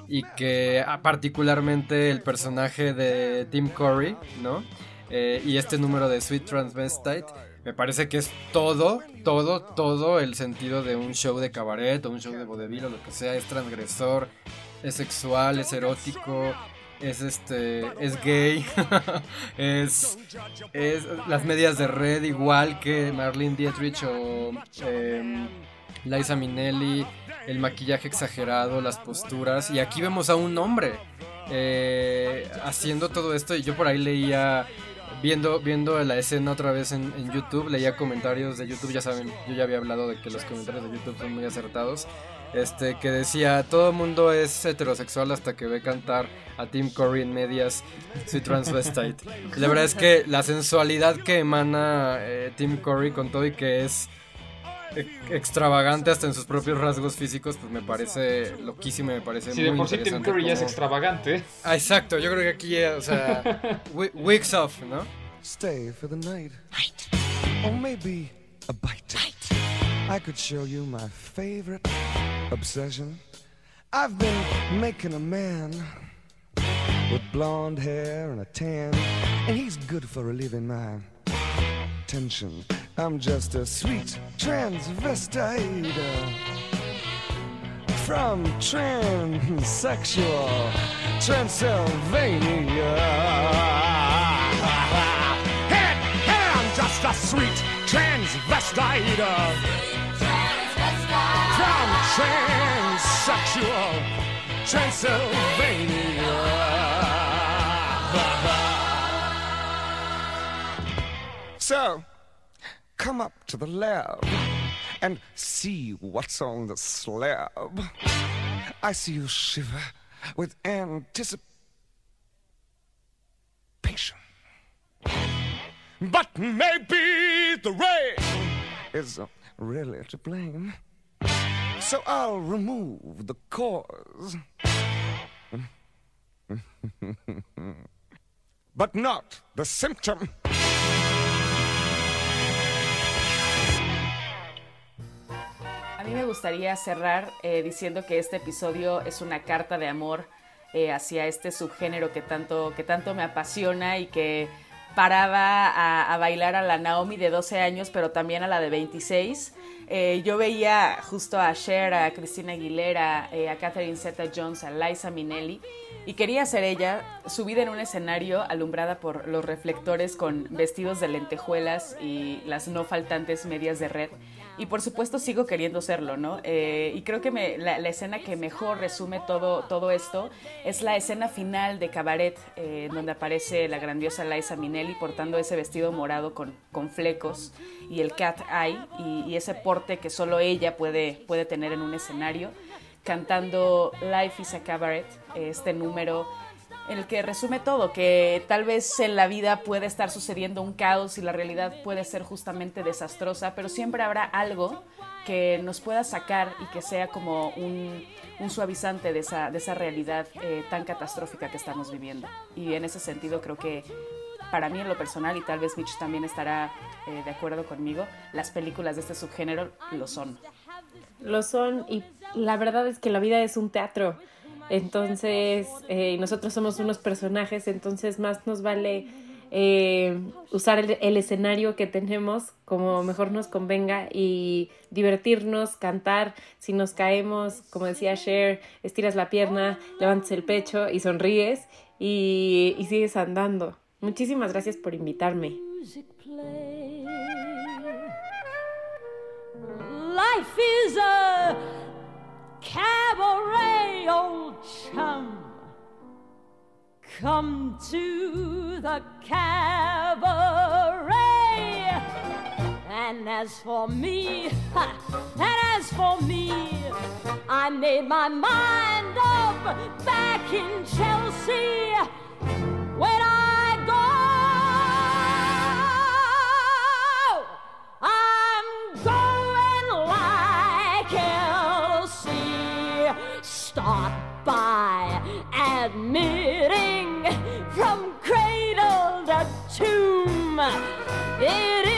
y que ah, particularmente el personaje de Tim Curry, ¿no? Eh, y este número de Sweet Transvestite me parece que es todo, todo, todo el sentido de un show de cabaret o un show de vodevil o lo que sea, es transgresor, es sexual, es erótico, es este, es gay, es, es las medias de red igual que Marlene Dietrich o em, Liza Minnelli, el maquillaje exagerado, las posturas. Y aquí vemos a un hombre eh, haciendo todo esto. Y yo por ahí leía viendo, viendo la escena otra vez en, en YouTube, leía comentarios de YouTube, ya saben, yo ya había hablado de que los comentarios de YouTube son muy acertados. Este, que decía, todo el mundo es heterosexual hasta que ve cantar a Tim Curry en medias Sweet Transvestite. La verdad es que la sensualidad que emana eh, Tim Curry con todo y que es e- extravagante hasta en sus propios rasgos físicos, pues me parece loquísimo, y me parece Si muy de por sí Tim Curry ya es extravagante. Ah, exacto, yo creo que aquí, eh, o sea, wi- wigs off, ¿no? Stay for the night. Or maybe a bite. I could show you my favorite obsession. I've been making a man with blonde hair and a tan, and he's good for relieving my tension. I'm just a sweet transvestite uh, from transsexual Transylvania. Head, head, I'm just a sweet transvestite transsexual Transylvania. So, come up to the lab and see what's on the slab. I see you shiver with anticipation. But maybe the rain is really to blame. So I'll remove the cause. but not the symptom. A mí me gustaría cerrar eh, diciendo que este episodio es una carta de amor eh, hacia este subgénero que tanto, que tanto me apasiona y que paraba a, bailar a la Naomi de 12 años, pero también a la de 26. Eh, yo veía justo a Cher, a Cristina Aguilera, eh, a Catherine Zeta-Jones, a Liza Minnelli, y quería ser ella, subida en un escenario alumbrada por los reflectores con vestidos de lentejuelas y las no faltantes medias de red. Y por supuesto sigo queriendo serlo, ¿no? Eh, y creo que la, escena que mejor resume todo, todo esto es la escena final de Cabaret, eh, donde aparece la grandiosa Liza Minnelli portando ese vestido morado con, con flecos y el cat eye y, y ese porte que solo ella puede, puede tener en un escenario, cantando Life is a Cabaret, este número en el que resume todo, que tal vez en la vida puede estar sucediendo un caos y la realidad puede ser justamente desastrosa, pero siempre habrá algo que nos pueda sacar y que sea como un, suavizante de esa, de esa realidad eh, tan catastrófica que estamos viviendo. Y en ese sentido creo que para mí en lo personal, y tal vez Mitch también estará eh, de acuerdo conmigo, las películas de este subgénero lo son. Lo son y la verdad es que la vida es un teatro. Entonces, eh, nosotros somos unos personajes, entonces más nos vale eh, usar el, escenario que tenemos como mejor nos convenga y divertirnos, cantar. Si nos caemos, como decía Cher, estiras la pierna, levantas el pecho y sonríes y, y sigues andando. Muchísimas gracias por invitarme. Life is a cabaret, old chum. Come to the cabaret. And as for me, ha, and as for me, I made my mind up back in Chelsea. By admitting from cradle to tomb. It isn't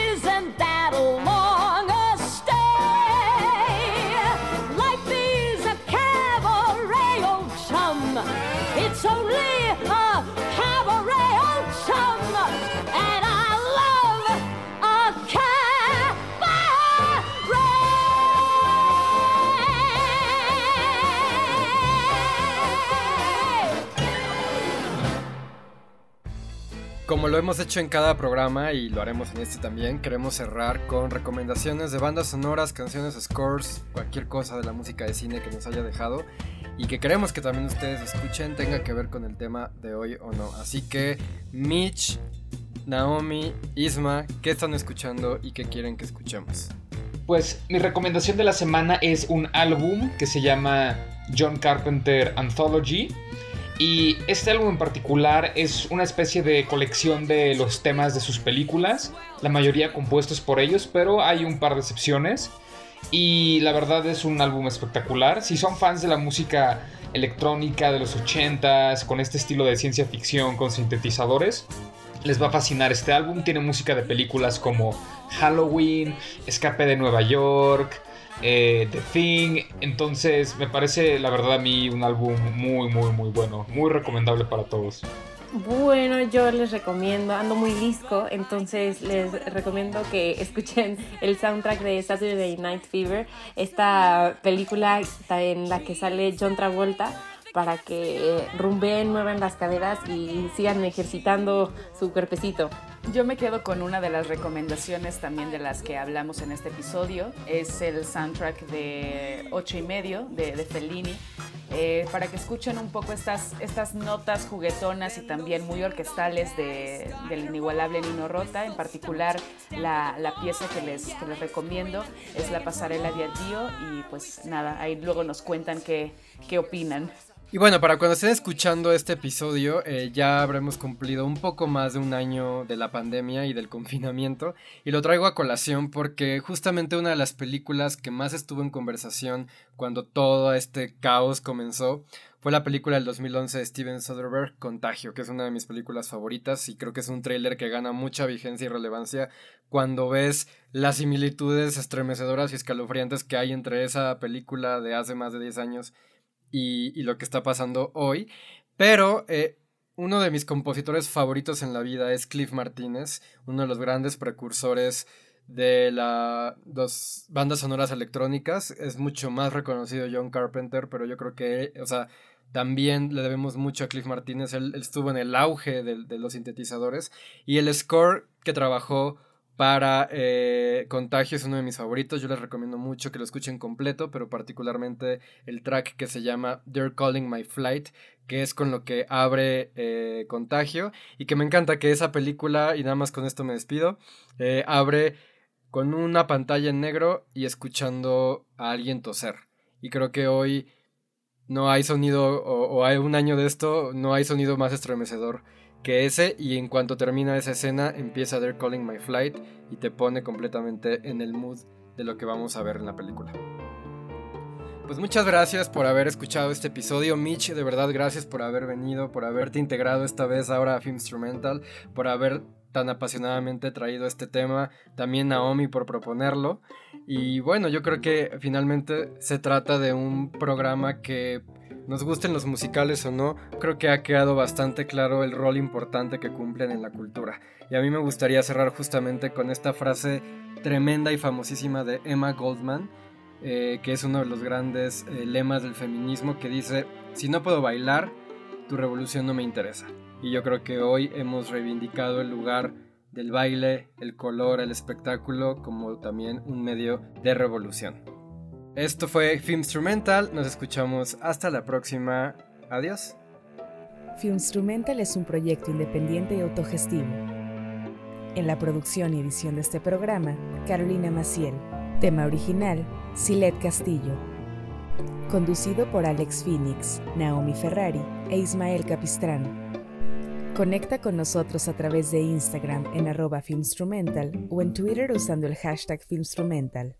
Como lo hemos hecho en cada programa y lo haremos en este también, queremos cerrar con recomendaciones de bandas sonoras, canciones, scores, cualquier cosa de la música de cine que nos haya dejado y que queremos que también ustedes escuchen, tenga que ver con el tema de hoy o no. Así que, Mitch, Naomi, Isma, ¿qué están escuchando y qué quieren que escuchemos? Pues mi recomendación de la semana es un álbum que se llama John Carpenter Anthology. Y este álbum en particular es una especie de colección de los temas de sus películas, la mayoría compuestos por ellos, pero hay un par de excepciones. Y la verdad es un álbum espectacular. Si son fans de la música electrónica de los 80s, con este estilo de ciencia ficción, con sintetizadores, les va a fascinar este álbum. Tiene música de películas como Halloween, Escape de Nueva York, eh, The Thing. Entonces, me parece, la verdad, a mí un álbum muy, muy, muy bueno. Muy recomendable para todos. Bueno, yo les recomiendo, ando muy disco, entonces les recomiendo que escuchen el soundtrack de Saturday Night Fever, esta película en la que sale John Travolta para que rumbeen, muevan las caderas y sigan ejercitando su cuerpecito. Yo me quedo con una de las recomendaciones también de las que hablamos en este episodio. Es el soundtrack de ocho y medio de, de Fellini. eh, para que escuchen un poco estas, estas notas juguetonas y también muy orquestales de, del inigualable Nino Rota. En particular, la, la pieza que les, que les recomiendo es la pasarela de Addio. Y pues nada, ahí luego nos cuentan qué, qué opinan. Y bueno, para cuando estén escuchando este episodio, eh, ya habremos cumplido un poco más de un año de la pandemia y del confinamiento. Y lo traigo a colación porque justamente una de las películas que más estuvo en conversación cuando todo este caos comenzó fue la película del 2011 de Steven Soderbergh, Contagio, que es una de mis películas favoritas y creo que es un tráiler que gana mucha vigencia y relevancia cuando ves las similitudes estremecedoras y escalofriantes que hay entre esa película de hace más de 10 años y, lo que está pasando hoy. Pero eh, uno de mis compositores favoritos en la vida es Cliff Martínez, uno de los grandes precursores de las bandas sonoras electrónicas. Es mucho más reconocido John Carpenter, pero yo creo que, o sea, también le debemos mucho a Cliff Martínez. Él, estuvo en el auge de, los sintetizadores y el score que trabajó para eh, Contagio es uno de mis favoritos. Yo les recomiendo mucho que lo escuchen completo, pero particularmente el track que se llama They're Calling My Flight, que es con lo que abre eh, Contagio y que me encanta que esa película, y nada más con esto me despido, eh, abre con una pantalla en negro y escuchando a alguien toser. Y creo que hoy no hay sonido, o, o hay un año de esto, no hay sonido más estremecedor que ese y en cuanto termina esa escena empieza They're Calling My Flight y te pone completamente en el mood de lo que vamos a ver en la película. Pues muchas gracias por haber escuchado este episodio, Mitch, de verdad gracias por haber venido, por haberte integrado esta vez ahora a Film Instrumental, por haber tan apasionadamente traído este tema, también Naomi por proponerlo. Y bueno, yo creo que finalmente se trata de un programa que nos gusten los musicales o no, creo que ha quedado bastante claro el rol importante que cumplen en la cultura. Y a mí me gustaría cerrar justamente con esta frase tremenda y famosísima de Emma Goldman, eh, que es uno de los grandes eh, lemas del feminismo, que dice, si no puedo bailar, tu revolución no me interesa. Y yo creo que hoy hemos reivindicado el lugar del baile, el color, el espectáculo, como también un medio de revolución. Esto fue Film Instrumental, nos escuchamos hasta la próxima. Adiós. Film Instrumental es un proyecto independiente y autogestivo. En la producción y edición de este programa, Carolina Maciel. Tema original, Silet Castillo. Conducido por Alex Phoenix, Naomi Ferrari e Ismael Capistrán. Conecta con nosotros a través de Instagram en arroba Filmstrumental o en Twitter usando el hashtag Filmstrumental.